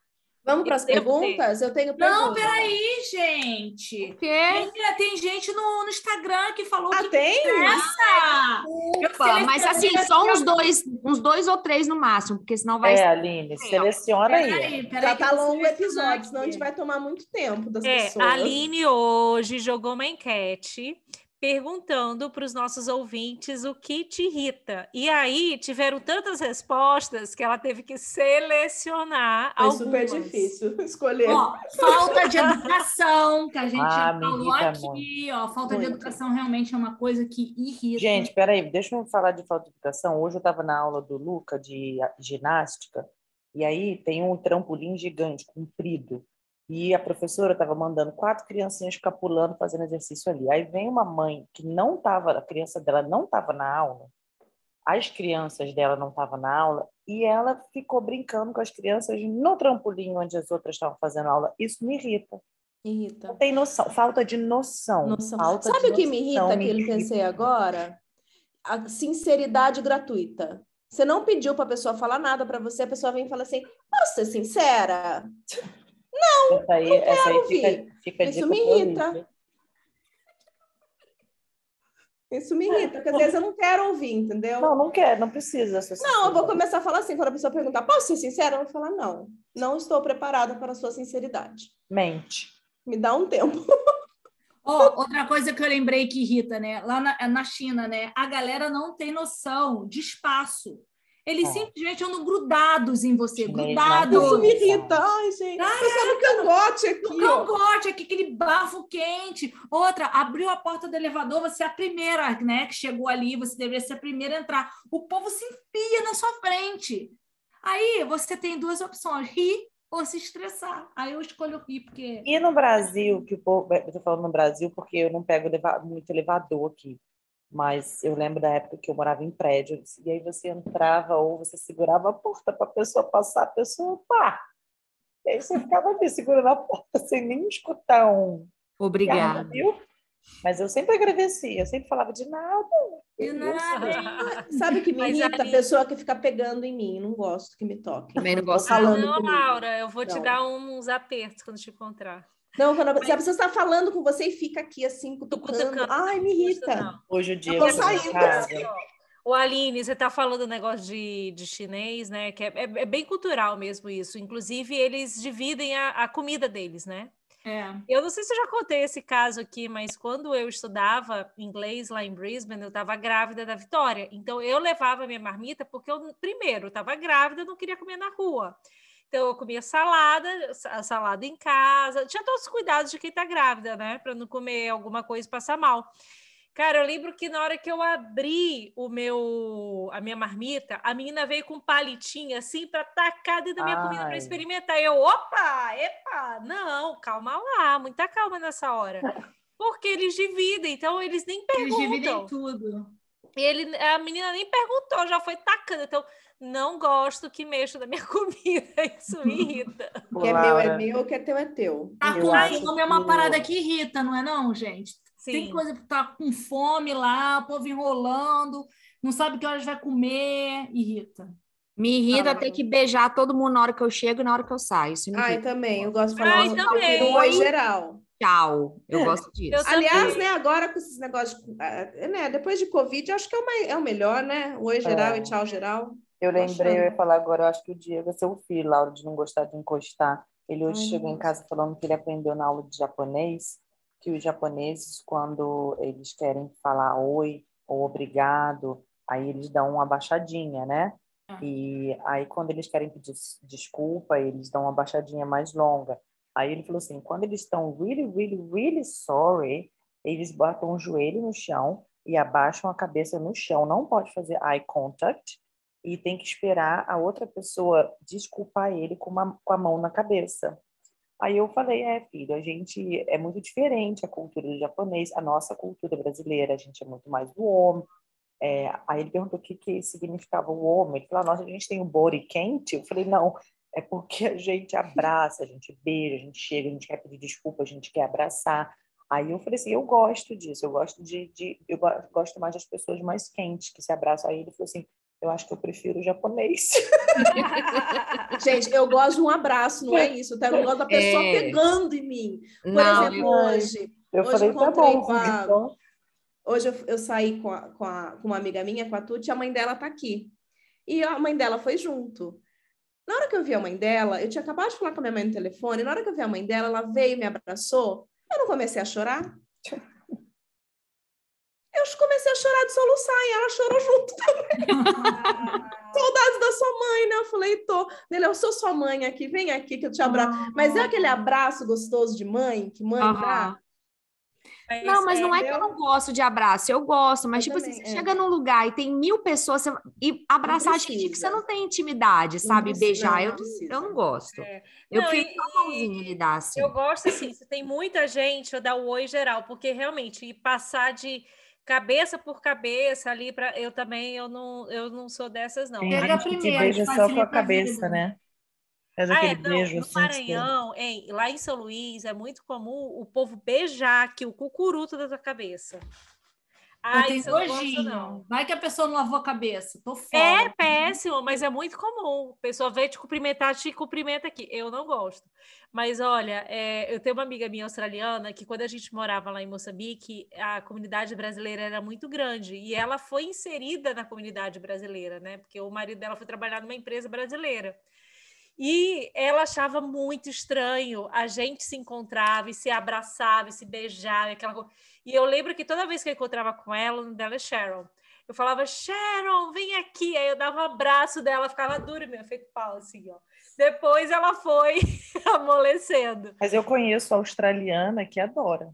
Vamos para as perguntas? Eu tenho Não, perguntas. peraí, gente. O quê? Tem, tem gente no, no Instagram que falou Ah, que tem? interessa. Eu Opa, mas assim, só uns dois, uns dois ou três no máximo, porque senão vai. É, Aline, seleciona aí. Peraí, peraí. Já tá longo o episódio, senão a gente vai tomar muito tempo das É, pessoas. a Aline hoje jogou uma enquete perguntando para os nossos ouvintes o que te irrita. E aí tiveram tantas respostas que ela teve que selecionar Foi algumas. super difícil [LAUGHS] escolher. Ó, falta de educação, que a [LAUGHS] gente Ah, já falou irrita aqui, ó, falta de Muito. educação realmente é uma coisa que irrita. Gente, peraí, deixa eu falar de falta de educação. Hoje eu estava na aula do Luca de ginástica, e aí tem um trampolim gigante, comprido. E a professora estava mandando quatro criancinhas ficar pulando, fazendo exercício ali. Aí vem uma mãe que não estava, a criança dela não estava na aula, as crianças dela não estavam na aula, e ela ficou brincando com as crianças no trampolim onde as outras estavam fazendo aula. Isso me irrita. Irrita. Não tem noção, falta de noção. Noção. Falta Sabe o que me irrita, que eu pensei agora? A sinceridade gratuita. Você não pediu para a pessoa falar nada para você, a pessoa vem e fala assim: posso ser sincera? Essa aí, essa aí quero fica, ouvir. fica a Isso me irrita. Isso me irrita, porque às vezes eu não quero ouvir, entendeu? Não, não quer, não precisa. essa Não, eu vou começar a falar assim, quando a pessoa perguntar, posso ser sincera? Eu vou falar, não, não estou preparada para a sua sinceridade. Mente. Me dá um tempo. Ó, outra coisa que eu lembrei que irrita, né? Lá na, na China, né? A galera não tem noção de espaço. Eles É. simplesmente andam grudados em você, grudados. Isso me irrita. Ai, gente. Você sabe que eu gote No aqui, ó. cangote, aqui, aquele bafo quente. Outra, abriu a porta do elevador, você é a primeira, né? Que chegou ali, você deveria ser a primeira a entrar. O povo se enfia na sua frente. Aí você tem duas opções: rir ou se estressar. Aí eu escolho rir, porque. E no Brasil, que o povo. Eu tô falando no Brasil porque eu não pego eleva- muito elevador aqui. Mas eu lembro da época que eu morava em prédio, e aí você entrava ou você segurava a porta para a pessoa passar, a pessoa pá. E aí você ficava ali segurando a porta sem nem escutar um. Obrigada. Viu? Mas eu sempre agradecia, eu sempre falava de nada. De nada. [LAUGHS] Sabe o que me Mas irrita? ali- A pessoa que fica pegando em mim. Não gosto que me toque. Também não gosto. falando não, comigo. Laura, eu vou te Não. dar uns apertos quando te encontrar. Não, quando a, se a pessoa está falando com você e fica aqui assim, cutucando. cutucando. Ai, me irrita. Não. Hoje o dia Eu tô em saindo. O Aline, você está falando do negócio de, de chinês, né? Que é, é- é bem cultural mesmo isso. Inclusive, eles dividem a, a comida deles, né? É. Eu não sei se eu já contei esse caso aqui, mas quando eu estudava inglês lá em Brisbane, eu estava grávida da Vitória. Então eu levava minha marmita porque eu, primeiro, estava grávida, não queria comer na rua. Então eu comia salada, sa- salada em casa, tinha todos os cuidados de quem está grávida, né? Para não comer alguma coisa e passar mal. Cara, eu lembro que na hora que eu abri o meu a minha marmita, a menina veio com um palitinho assim para tacar dentro da minha comida para Ai. experimentar. Eu, opa, epa, não, calma lá, muita calma nessa hora. [LAUGHS] Porque eles dividem, então eles nem Eles dividem perguntam. tudo. Ele, a menina nem perguntou, já foi tacando. Então, não gosto que mexa na minha [LAUGHS] comida, isso me irrita. O que é meu é meu, o que é teu é teu. Tá com fome é uma que- parada que irrita, não é não, gente? Tem Sim. coisa que tá com fome lá, o povo enrolando, não sabe que horas vai comer, irrita. Me irrita Ah. ter que beijar todo mundo na hora que eu chego e na hora que eu saio. Isso me Ai, irrita. também, eu gosto de falar Ai, um- também. oi geral. Tchau. Eu gosto disso. Eu Aliás, também. né, agora com esses negócios, ah, né, depois de Covid, acho que é o, mai- é o melhor, né? O oi geral É. e tchau geral. Eu lembrei, eu ia falar agora, eu acho que o Diego é seu filho, Laura, de não gostar de encostar. Ele hoje chegou em casa falando que ele aprendeu na aula de japonês, que os japoneses, quando eles querem falar oi ou obrigado, aí eles dão uma abaixadinha, né? Ah. E aí, quando eles querem pedir desculpa, eles dão uma abaixadinha mais longa. Aí ele falou assim: quando eles estão really, really, really sorry, eles botam o joelho no chão e abaixam a cabeça no chão. Não pode fazer eye contact e tem que esperar a outra pessoa desculpar ele com, uma, com a mão na cabeça. Aí eu falei, é, filho, a gente é muito diferente a cultura do japonês, a nossa cultura brasileira, a gente é muito mais do homem. É, aí ele perguntou o que, que significava o homem. Ele falou, nossa, a gente tem um body quente. Eu falei, não, é porque a gente abraça, a gente beija, a gente chega, a gente quer pedir desculpa, a gente quer abraçar. Aí eu falei assim, eu gosto disso, eu gosto de, de eu go- gosto mais das pessoas mais quentes que se abraçam. Aí ele falou assim, eu acho que eu prefiro o japonês. [LAUGHS] Gente, eu gosto de um abraço, não é isso. Eu não gosto da pessoa É. pegando em mim. Por Não, exemplo, Ai. hoje, Eu Hoje falei, eu tá bom, com a- então. Hoje eu, eu saí com, a- com, a- com uma amiga minha, com a Tuti, e a mãe dela tá aqui. E a mãe dela foi junto. Na hora que eu vi a mãe dela, eu tinha acabado de falar com a minha mãe no telefone, na hora que eu vi a mãe dela, ela veio e me abraçou. Eu não comecei a chorar. [LAUGHS] Eu comecei a chorar de soluçar e ela chorou junto. [LAUGHS] Saudades da sua mãe, né? Eu falei, tô. Ele, eu sou sua mãe aqui, vem aqui que eu te abraço. Mas é aquele abraço gostoso de mãe, que mãe Aham. dá? Não, mas não é que eu não gosto de abraço, eu gosto, mas Eu tipo assim, também, você é. chega num lugar e tem mil pessoas você- e abraçar gente que você não tem intimidade, sabe? precisa, Beijar, não, eu, não não- eu não gosto. É. Eu Não, e- só mãozinha dar assim. Eu gosto assim, se tem muita gente, eu dar o oi geral, porque realmente e passar de cabeça por cabeça ali para eu também eu não eu não sou dessas não. Tem Pega gente que primeiro, beija só com a cabeça, vida. né? Faz Ah, é, não, beijo no assim. que- Maranhão, hein, lá em São Luís é muito comum o povo beijar aqui o cucuruto da tua cabeça. Ai, tenho eu não gosto, nojinho. não. Vai que a pessoa não lavou a cabeça. Tô fora. É péssimo, mas é muito comum. A pessoa vem te cumprimentar, te cumprimenta aqui. Eu não gosto. Mas olha, é, eu tenho uma amiga minha australiana que, quando a gente morava lá em Moçambique, a comunidade brasileira era muito grande e ela foi inserida na comunidade brasileira, né? Porque o marido dela foi trabalhar numa empresa brasileira. E ela achava muito estranho. A gente se encontrava e se abraçava e se beijava. e Aquela... E eu lembro que toda vez que eu encontrava com ela, o nome dela é Sharon. Eu falava, Sharon, vem aqui. Aí eu dava um abraço dela, ficava dura, minha, feito pau, assim, ó. Depois ela foi [LAUGHS] amolecendo. Mas eu conheço a australiana que adora,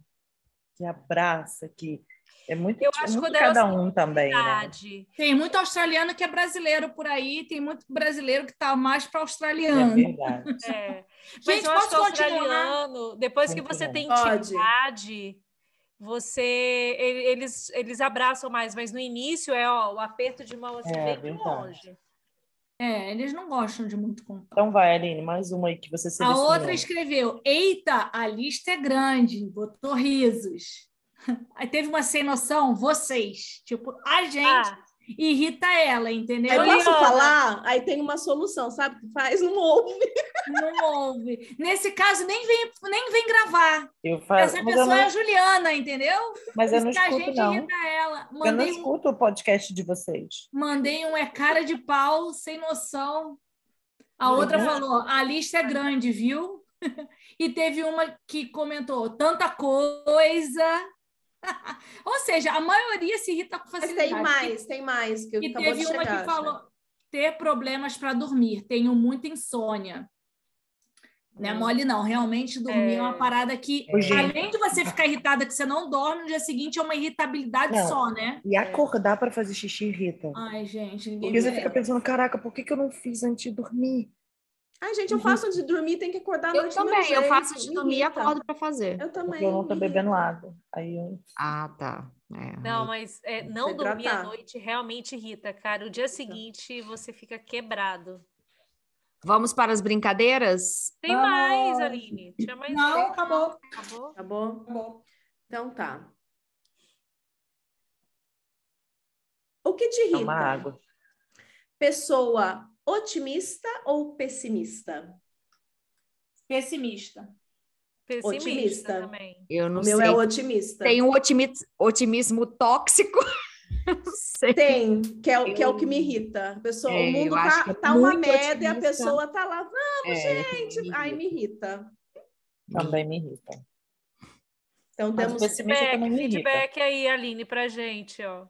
que abraça, que é muito, Eu acho que muito ela cada um também, né? Verdade. Tem muito australiano que é brasileiro por aí, tem muito brasileiro que tá mais para É australiano. verdade. [LAUGHS] É. Mas Gente, acho o posso continuar? australiano, depois que você bom. tem intimidade, você ele- eles, eles abraçam mais, mas no início é ó, o aperto de mão assim, É, bem longe. É, eles não gostam de muito contato. Então vai, Aline, mais uma aí que você A selecionou. outra escreveu: Eita, a lista é grande, botou risos. [LAUGHS] Aí teve uma sem noção, vocês. Tipo, a gente Ah, irrita ela, entendeu? Aí posso falar? Aí tem uma solução, sabe que faz? Não ouve. [LAUGHS] Não ouve. Nesse caso, nem vem, nem vem gravar. Eu faço, Essa pessoa é não, a Juliana, entendeu? mas eu não que a escuto, gente não. irrita ela. Eu não Mandei um, escuto o podcast de vocês. mandei um é cara de pau, sem noção. A outra Uhum. falou: a lista é grande, viu? [LAUGHS] e teve uma que comentou tanta coisa. [LAUGHS] Ou seja, a maioria se irrita com Mas facilidade. tem mais, tem mais. Que E acabou teve de uma chegar, que falou ter problemas para dormir. Tenho muita insônia. Não é Hum. mole, não. Realmente, dormir é, É. uma parada que, gente. além de você ficar irritada que você não dorme, no dia seguinte é uma irritabilidade Não. só, né? E acordar para fazer xixi irrita. Ai, gente, ninguém Porque você fica pensando, caraca, por que, que eu não fiz antes de dormir? Ai, gente, eu faço antes de dormir, tem que acordar à Eu noite do meu também, eu faço de dormir e acordo para fazer. Eu também. Porque eu não tô bebendo água. Aí eu... Ah, tá. É, Não, aí- mas é, não Se dormir à noite realmente irrita, cara. O dia seguinte você fica quebrado. Vamos para as brincadeiras? Tem Vamos. mais, Aline. Tinha mais Não, uma. acabou. Acabou? Acabou. Então tá. O que te Toma irrita? água. Pessoa otimista ou pessimista? Pessimista. Pessimista Otimista. também. Eu não o meu sei. é otimista. Tem um otimi- otimismo tóxico. [LAUGHS] Tem, que é, o- que é o que me irrita. A pessoa, É, o mundo eu tá, é tá uma merda e a pessoa tá lá, É, gente, me ai, me irrita. Também me irrita. Então Mas temos. Feedback, feedback aí, Aline, pra gente, ó.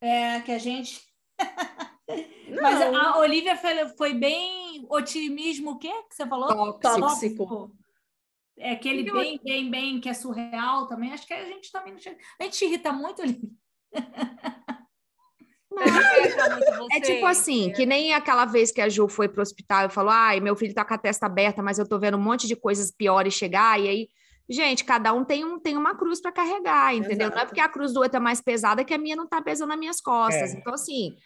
É, que a gente. [LAUGHS] [LAUGHS] Não, Mas a Olivia foi, foi bem otimismo, o quê que você falou? Tóxico. tóxico. É aquele Que bem, bem, bem, que é surreal também. Acho que a gente também não chega. A gente irrita muito, Olivia. [LAUGHS] É tipo assim, que nem aquela vez que a Ju foi pro hospital e falou: ai, meu filho tá com a testa aberta, mas eu tô vendo um monte de coisas piores chegar, e aí. Gente, cada um tem, um, tem uma cruz para carregar, entendeu? Não é Exato. porque a cruz do outro é mais pesada que a minha não tá pesando nas minhas costas. É. Então, assim,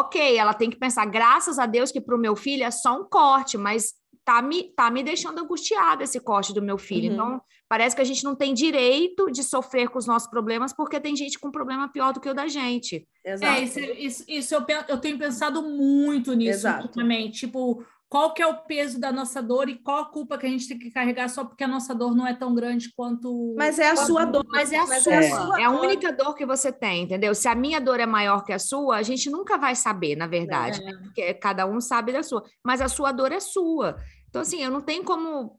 ok, ela tem que pensar, graças a Deus que pro meu filho é só um corte, mas tá me, tá me deixando angustiada esse corte do meu filho. Uhum. Então, parece que a gente não tem direito de sofrer com os nossos problemas, porque tem gente com problema pior do que o da gente. Exato. É, isso, isso, isso eu, eu tenho pensado muito nisso Exato. ultimamente. Tipo, qual que é o peso da nossa dor e qual a culpa que a gente tem que carregar só porque a nossa dor não é tão grande quanto. Mas é a sua dor. Mas é a Mas sua, é é a a, sua dor. única dor que você tem, entendeu? Se a minha dor é maior que a sua, a gente nunca vai saber, na verdade, né? Porque cada um sabe da sua, mas a sua dor é sua. Então, assim, eu não tenho como.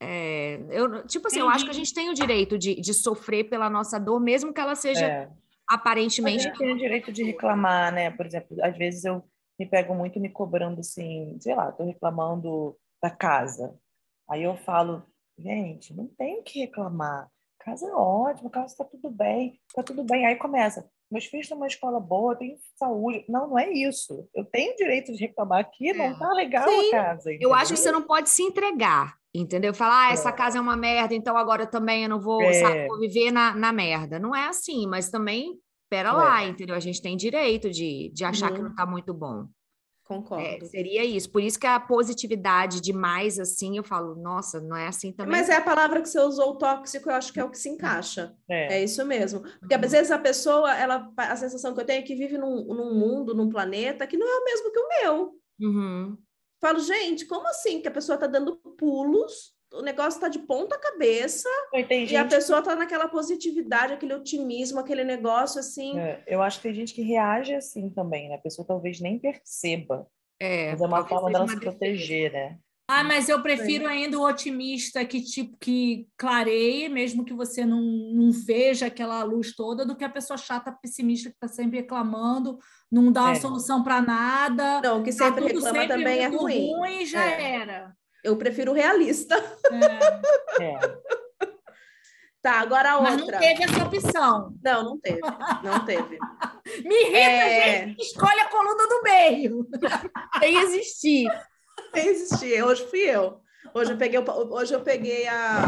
é, eu, tipo assim, eu acho que a Entendi. gente tem o direito de, de sofrer pela nossa dor, mesmo que ela seja É. aparentemente. Mas eu tenho o direito de reclamar, né? Por exemplo, às vezes eu me pego muito me cobrando assim, sei lá, tô reclamando da casa. Aí eu falo, gente, não tem que reclamar. Casa é ótima, casa tá tudo bem, tá tudo bem. Aí começa, meus filhos estão numa escola boa, tem saúde. Não, não é isso. Eu tenho o direito de reclamar aqui, É. não tá legal Sim. a casa. Eu acho que entendeu? você não pode se entregar, entendeu? Falar, ah, essa É. casa é uma merda, então agora também eu não vou, É. sabe, vou viver na, na merda. Não é assim, mas também, pera É. lá, entendeu? A gente tem direito de, de achar que Uhum. não tá muito bom. Concordo. É, seria isso. Por isso que a positividade demais, assim, eu falo, nossa, não é assim também. Mas é a palavra que você usou, tóxico, eu acho que é o que se encaixa. É. É isso mesmo. Porque às vezes a pessoa, ela, a sensação que eu tenho é que vive num, num mundo, num planeta que não é o mesmo que o meu. Uhum. Falo, gente, como assim que a pessoa está dando pulos, o negócio está de ponta cabeça E tem e a gente pessoa está naquela positividade, aquele otimismo, aquele negócio assim. É, eu acho que tem gente que reage assim também, né? A pessoa talvez nem perceba, É, mas é uma forma dela uma se defesa. proteger, né? Ah, mas eu prefiro ainda o otimista que tipo que clareie, mesmo que você não, não veja aquela luz toda, do que a pessoa chata, pessimista que está sempre reclamando, não dá uma É. solução para nada. Não, o que tá sempre tudo reclama sempre também é ruim. ruim e já É. era. Eu prefiro o realista. É. É. Tá, agora a Mas outra. não teve essa opção. Não, não teve. Não teve. Me irrita É, gente escolhe a coluna do meio. Sem existir. sem existir. Hoje fui eu. Hoje eu peguei, hoje eu peguei a,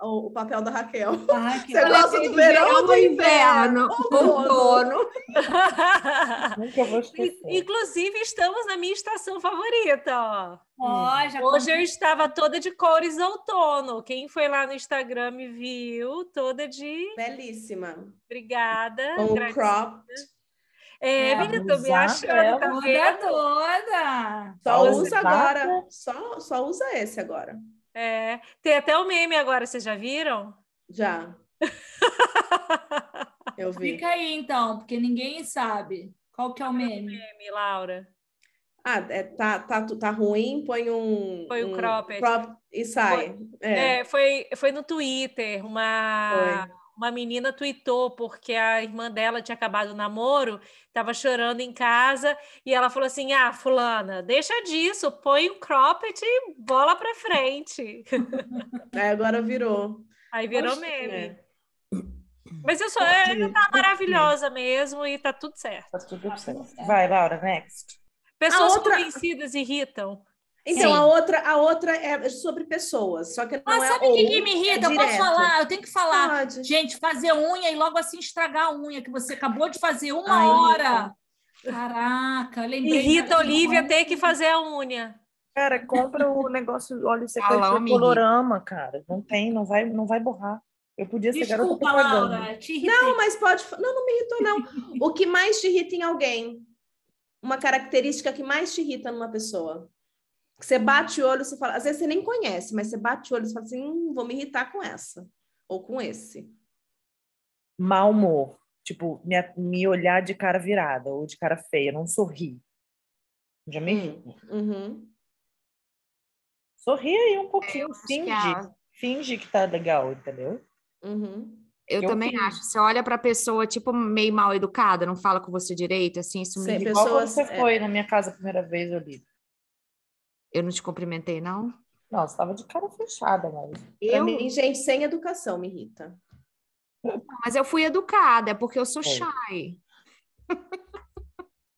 o, o papel da Raquel. Ai, que [LAUGHS] Você gosta do verão ou do inverno? outono. [LAUGHS] Nunca vou esquecer. Inclusive, estamos na minha estação favorita, ó. Já Hoje eu estava toda de cores outono. Quem foi lá no Instagram me viu, toda de Belíssima. obrigada. Com o gratidão. crop. É, É, menina, tô me achando, dela. tá toda, vendo? toda. Só Olha, usa agora. Só, só usa esse agora. É, tem até o meme agora, vocês já viram? Já. [LAUGHS] Eu vi. Fica aí então, porque ninguém sabe. Qual que é o meme? Meme, Laura. Ah, é, tá, tá, tá ruim, põe um. Põe um cropped. crop e sai. É. É, foi, foi no Twitter, uma, uma menina tweetou porque a irmã dela tinha acabado o namoro, estava chorando em casa, e ela falou assim: Ah, fulana, deixa disso, põe um cropped e bola pra frente. [LAUGHS] Aí agora virou. Aí virou Oxe, meme. É. Mas eu sou, ela tá maravilhosa mesmo e tá tudo certo. Tá tudo certo. Vai, Laura, next. Pessoas outra- convencidas irritam. Então, Sim. a outra, a outra é sobre pessoas, só que não Mas é sabe o que, que me irrita? é eu posso falar, eu tenho que falar. Pode. Gente, fazer unha e logo assim estragar a unha que você acabou de fazer uma Ai, hora. Caraca, lembrei. Irrita da- a Olivia ter que fazer a unha. Cara, compra o negócio Falão, secante me colorama, cara. Não tem, não vai, não vai borrar. Eu podia ser garota Desculpa, propaganda. Laura, te irritei. Não, mas pode. Não, não me irritou, não. o que mais te irrita em alguém? Uma característica que mais te irrita numa pessoa. Que você bate o olho, você fala. Às vezes você nem conhece, mas você bate o olho e fala assim: hum, vou me irritar com essa. Ou com esse. Mau humor. Tipo, me, me olhar de cara virada ou de cara feia, não sorrir. Já me irrita. Uhum. Sorri aí um pouquinho, acho que finge. a- Finge que tá legal, entendeu? Uhum. Eu, Eu também acho. Você olha pra pessoa, tipo, meio mal educada, não fala com você direito, assim, isso me Sim, irrita. Igual quando Pessoas- você é. foi na minha casa a primeira vez, eu li. Eu não te cumprimentei, não? Não, você tava de cara fechada, mas. Eu, mim, gente sem educação me irrita. mas eu fui educada, é porque eu sou Foi. shy.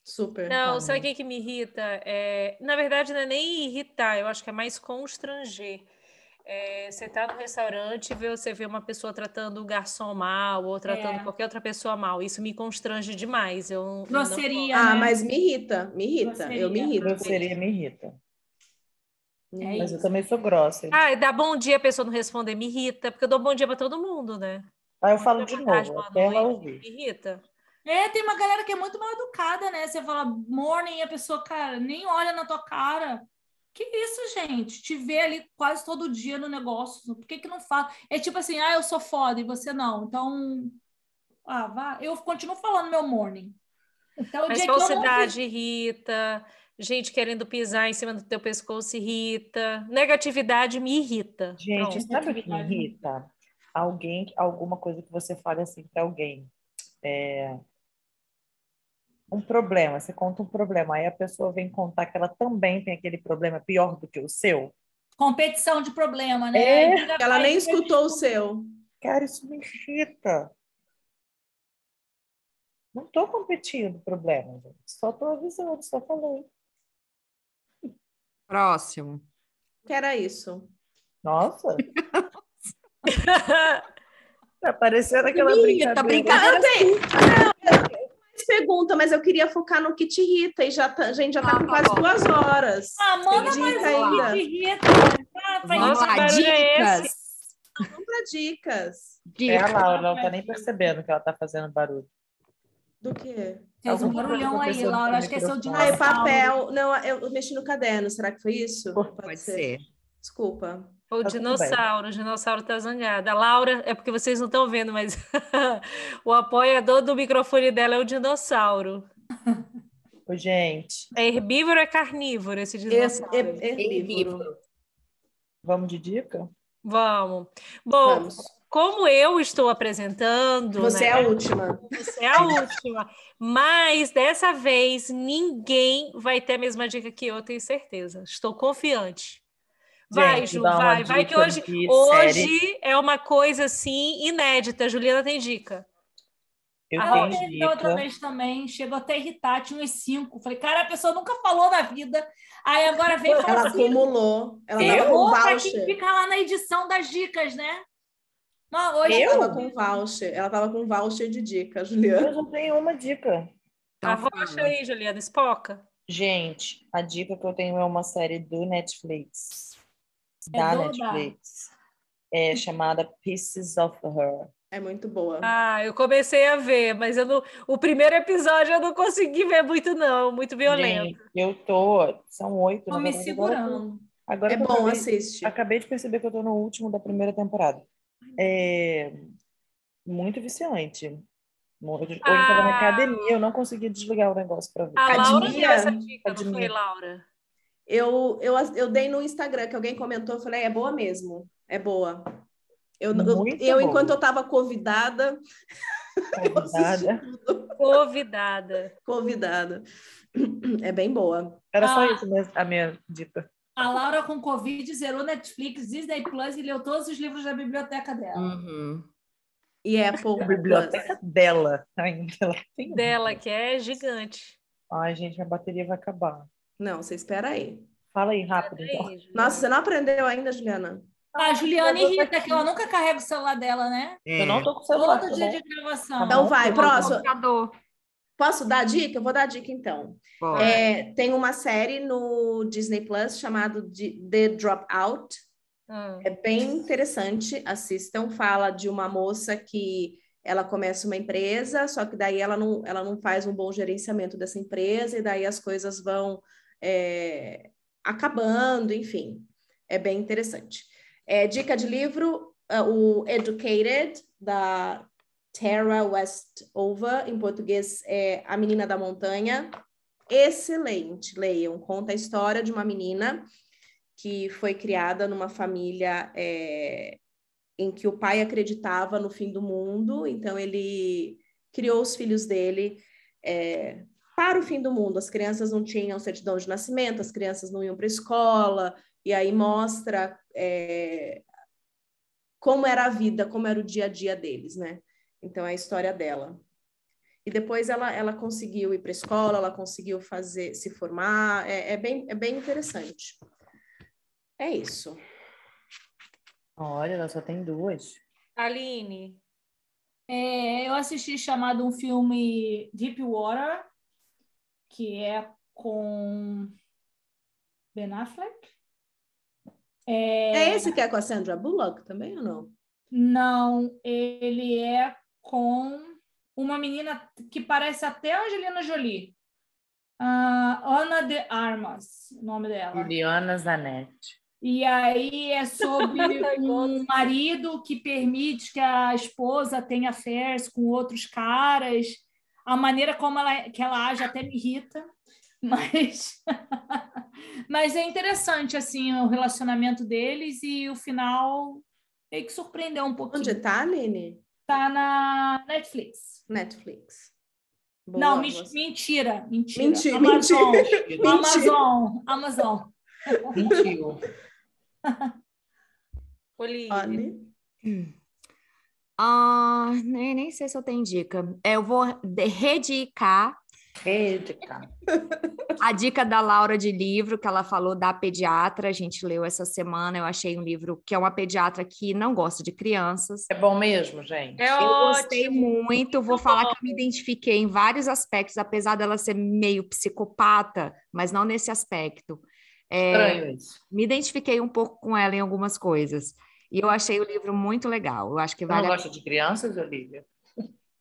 Super. Não, Tá sabe o que, que me irrita? É, na verdade, não é nem irritar, eu acho que é mais constranger. É, você tá no restaurante e vê- você vê uma pessoa tratando o garçom mal ou tratando É. qualquer outra pessoa mal. Isso me constrange demais. Eu não- Grosseria, Ah, né? mas me irrita, me irrita. Eu me irrito. Grosseria me irrita. É Mas eu isso. também sou grossa. Ah, e dar bom dia, a pessoa não responder, me irrita, porque eu dou bom dia para todo mundo, né? Aí eu falo de novo, boa até ela ouvir. Me irrita. É, tem uma galera que é muito mal educada, né? Você fala morning e a pessoa, cara, nem olha na tua cara. Que isso, gente? Te vê ali quase todo dia no negócio. Por que que não fala? É tipo assim, ah, eu sou foda e você não. Então, ah, vá. Eu continuo falando meu morning. Então, Mas eu falsidade irrita, gente querendo pisar em cima do teu pescoço irrita, negatividade me irrita. Gente, Pronto. sabe o que me irrita? Alguém, alguma coisa que você fale assim para alguém. É, Um problema, você conta um problema, aí a pessoa vem contar que ela também tem aquele problema pior do que o seu. competição de problema, né? É. Ela nem escutou o seu. Cara, isso me irrita. Não estou competindo problema, gente. Só estou avisando, só falei. Próximo. Que era isso. Nossa, [LAUGHS] tá parecendo aquela irrita, brincadeira. brincadeira. Não, tem. Mais pergunta, mas eu queria focar no que te irrita e já tá- a gente já tá Ah, com tá quase bom. duas horas. Ah, manda Tem mais um ainda. que te irrita. Ah, vai Vamos lá, é dicas. Vamos para dicas. É a Dicas. Laura, ela não tá nem percebendo que ela tá fazendo barulho. Do quê? Fez um barulhão aí, Laura. Acho que é seu microfone. Ah, é dinossauro. papel. Não, eu mexi no caderno. Será que foi isso? Pode ser. Desculpa. O Tá dinossauro, o dinossauro tá zangado. A Laura, é porque vocês não estão vendo, mas [LAUGHS] o apoiador do microfone dela é o dinossauro. Ô, gente, É herbívoro ou é carnívoro esse dinossauro? er- Herbívoro. vamos de dica? Vamos. Bom, Vamos. Como eu estou apresentando, Você é né, a última. você é a última, mas dessa vez ninguém vai ter a mesma dica que eu, tenho certeza. Estou confiante. Vai, Gente, Ju, vai. Vai que hoje, hoje série. é uma coisa assim inédita. Juliana tem dica. Eu Ah, tenho outra vez também, chegou até a irritar, tinha uns cinco. Falei, cara, a pessoa nunca falou na vida. Aí agora vem fala Ela assim, acumulou. Ela Eu? tava com errou pra quem voucher. fica lá na edição das dicas, né? Mas hoje Eu? Ela tava com voucher. Ela tava com voucher de dica, Juliana. Eu só tenho uma dica. Então Arrocha aí, Juliana, espoca. Gente, a dica que eu tenho é uma série do Netflix. É Da do- Netflix. É chamada Pieces of Her. É muito boa. Ah, eu comecei a ver, mas eu não, o primeiro episódio eu não consegui ver muito, não. Muito violento. Gente, eu tô. São oito, tô me verdade, agora eu tô- segurando. Agora É bom, acabei- assiste. Acabei de perceber que eu tô no último da primeira temporada. É muito viciante. Hoje eu tava na Ah. academia, eu não conseguia desligar o negócio pra ver. A Laura deu essa dica, não foi. Laura? Eu, eu, eu dei no Instagram, que alguém comentou, eu falei, é boa mesmo, é boa. Eu, eu, Muito eu, enquanto eu estava [LAUGHS] convidada, Convidada. Convidada. [CLEARS THROAT] Convidada. É bem boa. Era só Ah. isso mesmo, a minha dica. A Laura com Covid zerou Netflix, Disney Plus e leu todos os livros da biblioteca dela. Uhum. E é Apple A biblioteca dela ainda. [LAUGHS] Ela tem Dela, que é gigante. Ai, gente, minha bateria vai acabar. Não, você espera aí. Fala aí rápido. Aí, Então. Nossa, você não aprendeu ainda, Juliana? A Juliana irrita, que ela nunca carrega o celular dela, né? Eu não tô com o celular. Todo tá dia de gravação. Então vai, Tá próximo. Posso dar dica? Eu vou dar dica então. É, tem uma série no Disney Plus chamado de The Dropout. Ah, É bem interessante, assistam. Fala de uma moça que ela começa uma empresa, só que daí ela não, ela não faz um bom gerenciamento dessa empresa, e daí as coisas vão é, acabando, enfim. É bem interessante. É, dica de livro, ah, o Educated, da Tara Westover, em português é A Menina da Montanha. Excelente, leiam. Conta a história de uma menina que foi criada numa família é, em que o pai acreditava no fim do mundo, então ele criou os filhos dele é, para o fim do mundo. As crianças não tinham certidão de nascimento, as crianças não iam para a escola, e aí mostra é, como era a vida, como era o dia a dia deles, né? Então é a história dela. E depois ela, ela conseguiu ir para a escola, ela conseguiu fazer, se formar, é, é bem, é bem interessante. É isso. Olha, ela só tem duas. Aline, É, eu assisti chamado um filme Deep Water, que é com Ben Affleck. É esse que é com a Sandra Bullock também ou não? Não, ele é com uma menina que parece até Angelina Jolie. Ah, Ana de Armas, o nome dela. Juliana Zanetti. E aí é sobre [LAUGHS] um marido que permite que a esposa tenha affairs com outros caras. A maneira como ela, que ela age até me irrita, [LAUGHS] mas, [LAUGHS] mas é interessante assim o relacionamento deles e o final meio que surpreendeu um pouquinho. Onde tá, Aline? Tá na Netflix. Netflix. Boa, Não, você- mentira, mentira. Menti- Amazon, [LAUGHS] mentira. Amazon, Amazon. Mentiu. [LAUGHS] Olivia. Olha. Ah, nem, nem sei se eu tenho dica. Eu vou redicar Rede, cara. a dica da Laura de livro que ela falou da pediatra. A gente leu essa semana. Eu achei um livro que é uma pediatra que não gosta de crianças. É bom mesmo, gente? É Eu gostei ótimo. muito, vou falar que eu me identifiquei em vários aspectos, apesar dela ser meio psicopata, mas não nesse aspecto. É, Estranho isso. me identifiquei um pouco com ela em algumas coisas. E eu achei o livro muito legal. Eu acho que Você não vale a gosta de crianças, Olivia?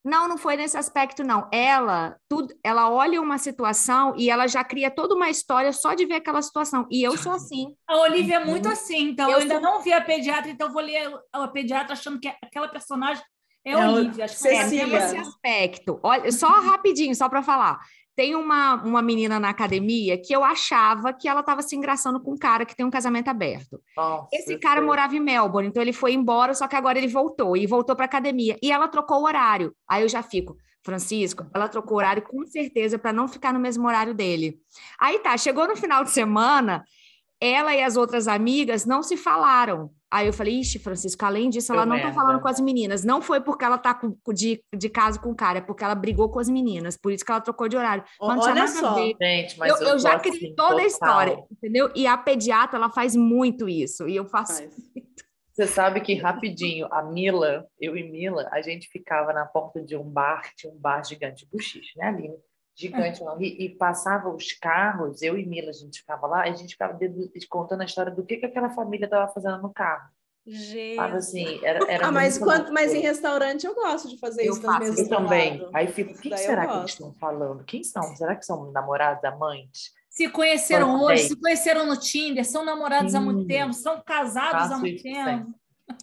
Não, não foi nesse aspecto, não. Ela, tudo, ela olha uma situação e ela já cria toda uma história só de ver aquela situação. E eu sou assim. A Olivia é muito assim, então eu, Eu ainda sou- não vi a pediatra, então vou ler a pediatra achando que aquela personagem é, É a Olivia. Acho que É, é esse aspecto. Olha, só rapidinho, só para falar. Tem uma, uma menina na academia que eu achava que ela estava se engraçando com um cara que tem um casamento aberto. Nossa, Esse cara sei. morava em Melbourne, então ele foi embora, só que agora ele voltou e voltou para academia. E ela trocou o horário. Aí eu já fico, Francisco, ela trocou o horário com certeza para não ficar no mesmo horário dele. Aí tá, chegou no final de semana, ela e as outras amigas não se falaram. Aí eu falei, ixi, Francisco, além disso, ela Deu não tá merda. falando com as meninas. Não foi porque ela tá com- de, de caso com o cara, é porque ela brigou com as meninas. Por isso que ela trocou de horário. Olha nada a só. ver. Gente, mas Eu, eu, eu já criei assim, toda a total. história, entendeu? E a pediatra, ela faz muito isso. E eu faço. [LAUGHS] Você sabe que rapidinho, a Mila, eu e Mila, a gente ficava na porta de um bar, tinha um bar gigante, buchiche, né, Aline? Gigante, não, e, e passava os carros, eu e Mila, a gente ficava lá, e a gente ficava contando a história do que, que aquela família estava fazendo no carro. Gente. Assim, era, era Ah, mas, quando, mas em loucura. restauante eu gosto de fazer Eu isso faço Eu também. lado. Aí fico, quem será que eles estão falando? Quem são? Será que são namorados, amantes? Se conheceram Quanto hoje, tem? se conheceram no Tinder, são namorados há muito tempo, são casados há muito tempo.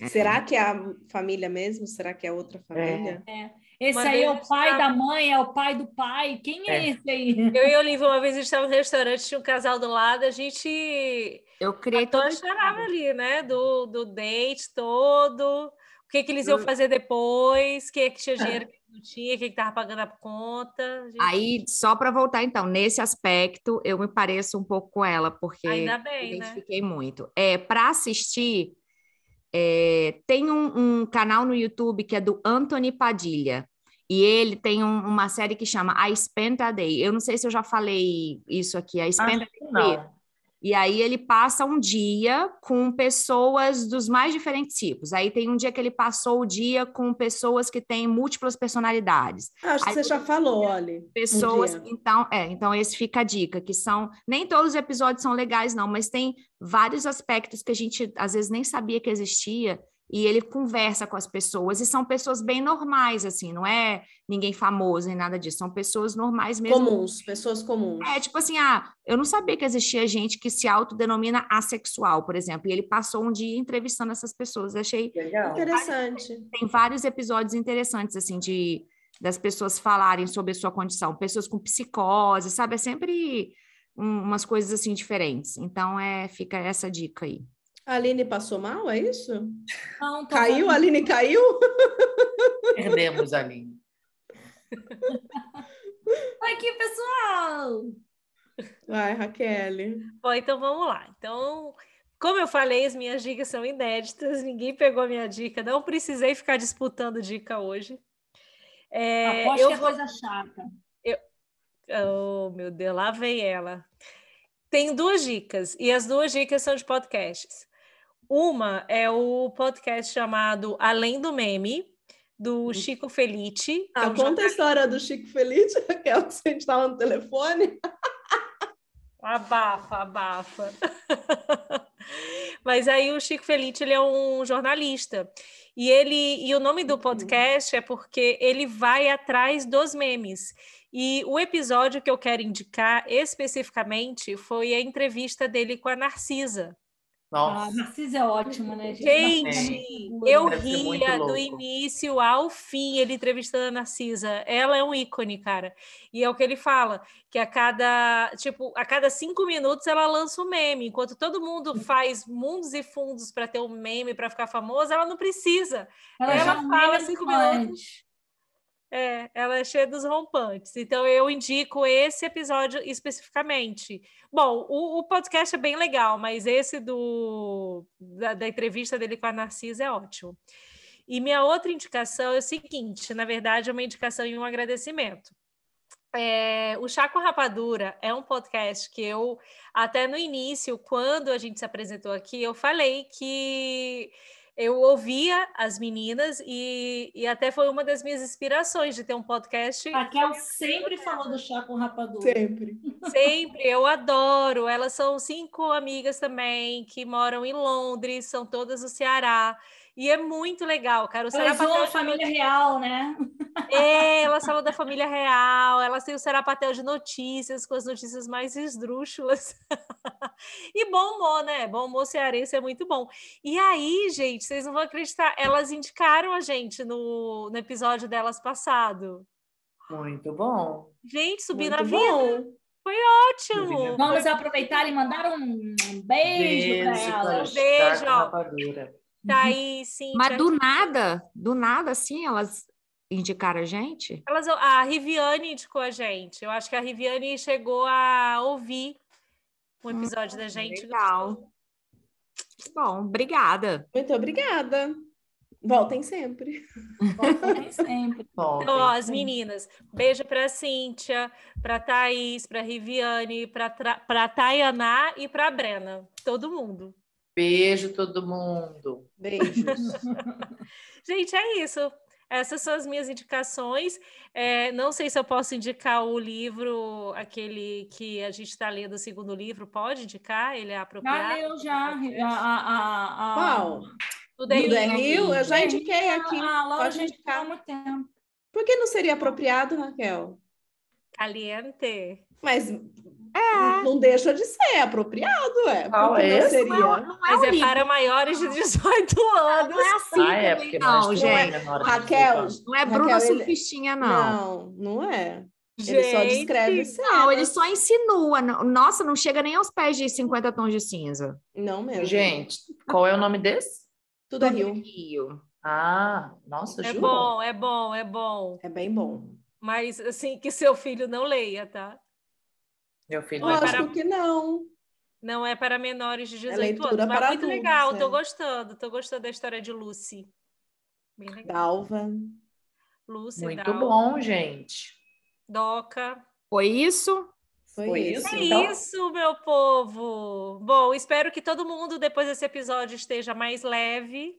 Será que é a família mesmo? Será que é outra família? Esse Uma aí é o pai eu da mãe, é o pai do pai. Quem é, É. esse aí? Eu e a Olivia, uma vez a gente estava no restaurante, tinha um casal do lado, a gente Eu criei todo chorava ali, né? Do, do date todo, o que, que eles iam fazer depois, quem é que tinha dinheiro, quem não tinha, quem que tava pagando a conta. Gente, Aí, só para voltar, então, nesse aspecto, eu me pareço um pouco com ela, porque Ainda bem, né? identifiquei muito. É, para assistir, é, tem um, um canal no YouTube que é do Anthony Padilha. E ele tem um- uma série que chama I Spent a Day. Eu não sei se eu já falei isso aqui. I Spent a Acho que Day. não. E aí ele passa um dia com pessoas dos mais diferentes tipos. Aí tem um dia que ele passou o dia com pessoas que têm múltiplas personalidades. Acho que Aí você já falou, Oli. Pessoas, dia. então, é, então esse fica a dica, que são, nem todos os episódios são legais não, mas tem vários aspectos que a gente às vezes nem sabia que existia e ele conversa com as pessoas e são pessoas bem normais assim, não é ninguém famoso nem nada disso, são pessoas normais mesmo. Comuns, pessoas comuns. É tipo assim, ah, eu não sabia que existia gente que se autodenomina assexual, por exemplo, e ele passou um dia entrevistando essas pessoas. Eu achei Legal. Interessante. tem vários episódios interessantes, assim, de das pessoas falarem sobre a sua condição, pessoas com psicose, sabe? É sempre um- umas coisas assim diferentes. Então, é, fica essa dica aí. A Aline passou mal, é isso? Não, Caiu? A Aline caiu? Perdemos a Aline. [LAUGHS] Aqui, pessoal. Vai, Raquel. Bom, então vamos lá. Então, como eu falei, as minhas dicas são inéditas, ninguém pegou a minha dica, não precisei ficar disputando dica hoje. É, Aposto eu que é vou- coisa chata. Oh, meu Deus, lá vem ela. Tem duas dicas, e as duas dicas são de podcasts. Uma é o podcast chamado Além do Meme, do Chico Felice. que é Ah, um conta a história do Chico Feliz, Raquel, [LAUGHS] que a gente estava no telefone. Abafa, abafa. [LAUGHS] Mas aí o Chico Felice, ele é um jornalista. E ele e o nome do podcast é porque ele vai atrás dos memes. E o episódio que eu quero indicar especificamente foi a entrevista dele com a Narcisa. A Nossa. Narcisa é ótima, né, gente? Gente, é boa. eu ria do início ao fim ele entrevistando a Narcisa. Ela é um ícone, cara. E é o que ele fala, que a cada, tipo, a cada cinco minutos ela lança um meme. Enquanto todo mundo faz mundos e fundos para ter um meme para ficar famoso, ela não precisa. Ela, ela já um fala cinco antes. minutos. É, ela é cheia dos rompantes. Então eu indico esse episódio especificamente. Bom, o, o podcast é bem legal, mas esse do da, da entrevista dele com a Narcisa é ótimo. E minha outra indicação é o seguinte: na verdade, é uma indicação e um agradecimento. É, o Chaco Rapadura é um podcast que eu, até no início, quando a gente se apresentou aqui, eu falei que eu ouvia as meninas e, e até foi uma das minhas inspirações de ter um podcast. Raquel sempre falou do chá com rapadura. Sempre. [LAUGHS] Sempre, eu adoro. Elas são cinco amigas também que moram em Londres, são todas do Ceará. E é muito legal, cara. O Elas Sarapatel zoam a de família real, né? É, elas falam da família real, elas têm o Sarapatel de notícias, com as notícias mais esdrúxulas. e bom humor, né? Bom humor cearense é muito bom. E aí, gente, vocês não vão acreditar, elas indicaram a gente no, no episódio delas passado. Muito bom. Gente, subir Muito na vida, bom. ótimo. Vamos aproveitar e mandar um beijo para Beijo ela. para Um beijo. Thaís, Cíntia. Mas do nada, do nada, assim, elas indicaram a gente? Elas, a Riviane indicou a gente. Eu acho que a Riviane chegou a ouvir um episódio da gente. Legal. Bom, obrigada. Muito obrigada. Voltem sempre. Voltem [LAUGHS] sempre. Bom, Então, ó, as meninas, beijo para Cíntia, para Thaís, para Riviane, para Tayaná e para Brena. Todo mundo. Beijo todo mundo. Beijos. [LAUGHS] Gente, é isso. Essas são as minhas indicações. É, não sei se eu posso indicar o livro, aquele que a gente está lendo, o segundo livro. Pode indicar? Ele é apropriado? leu, já. A, a, a, a, Qual? O Do The The Hill. Hill, eu já indiquei Hill, aqui. A Laura Pode já indicou há indicar. muito tempo. Por que não seria apropriado, Raquel? Caliente. Mas É. não deixa de ser apropriado, é. Qual é não seria. Não, não é Mas é livro. para maiores de 18 anos. Não é assim Ah, é, também, não, gente. de Raquel, 18 Não é Bruna Raquel, ele- Surfistinha, não. Não, não é. Ele só descreve cena. Não, ele só insinua. Nossa, não chega nem aos pés de 50 tons de cinza. Não mesmo. Gente, qual é o nome desse? Tudo é Rio. Rio. Ah, nossa, É juro. bom, é bom, é bom. É bem bom. Mas assim, que seu filho não leia, tá? Meu filho Não é vai para- Lógico que não. Não é para menores de 18 leitura anos. Mas para muito adultos, legal, tô é. gostando. Tô gostando da história de Lucy. Bem legal. Dalva. Lucy, Muito Dal, bom, gente. Doca. Foi isso? Foi, Foi isso. isso? É Então- isso, meu povo. Bom, espero que todo mundo, depois desse episódio, esteja mais leve.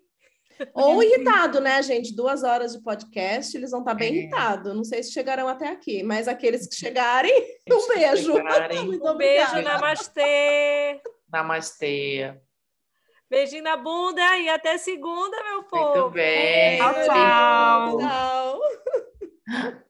Ou irritado, né, gente? Duas horas de podcast, eles vão estar bem É. irritados. Não sei se chegarão até aqui, mas aqueles que chegarem, [LAUGHS] um beijo. Chegarem. [LAUGHS] Muito Um beijo, namastê. [LAUGHS] Namastê. Beijinho na bunda e até segunda, meu povo. Muito bem. Tchau, tchau. Tchau.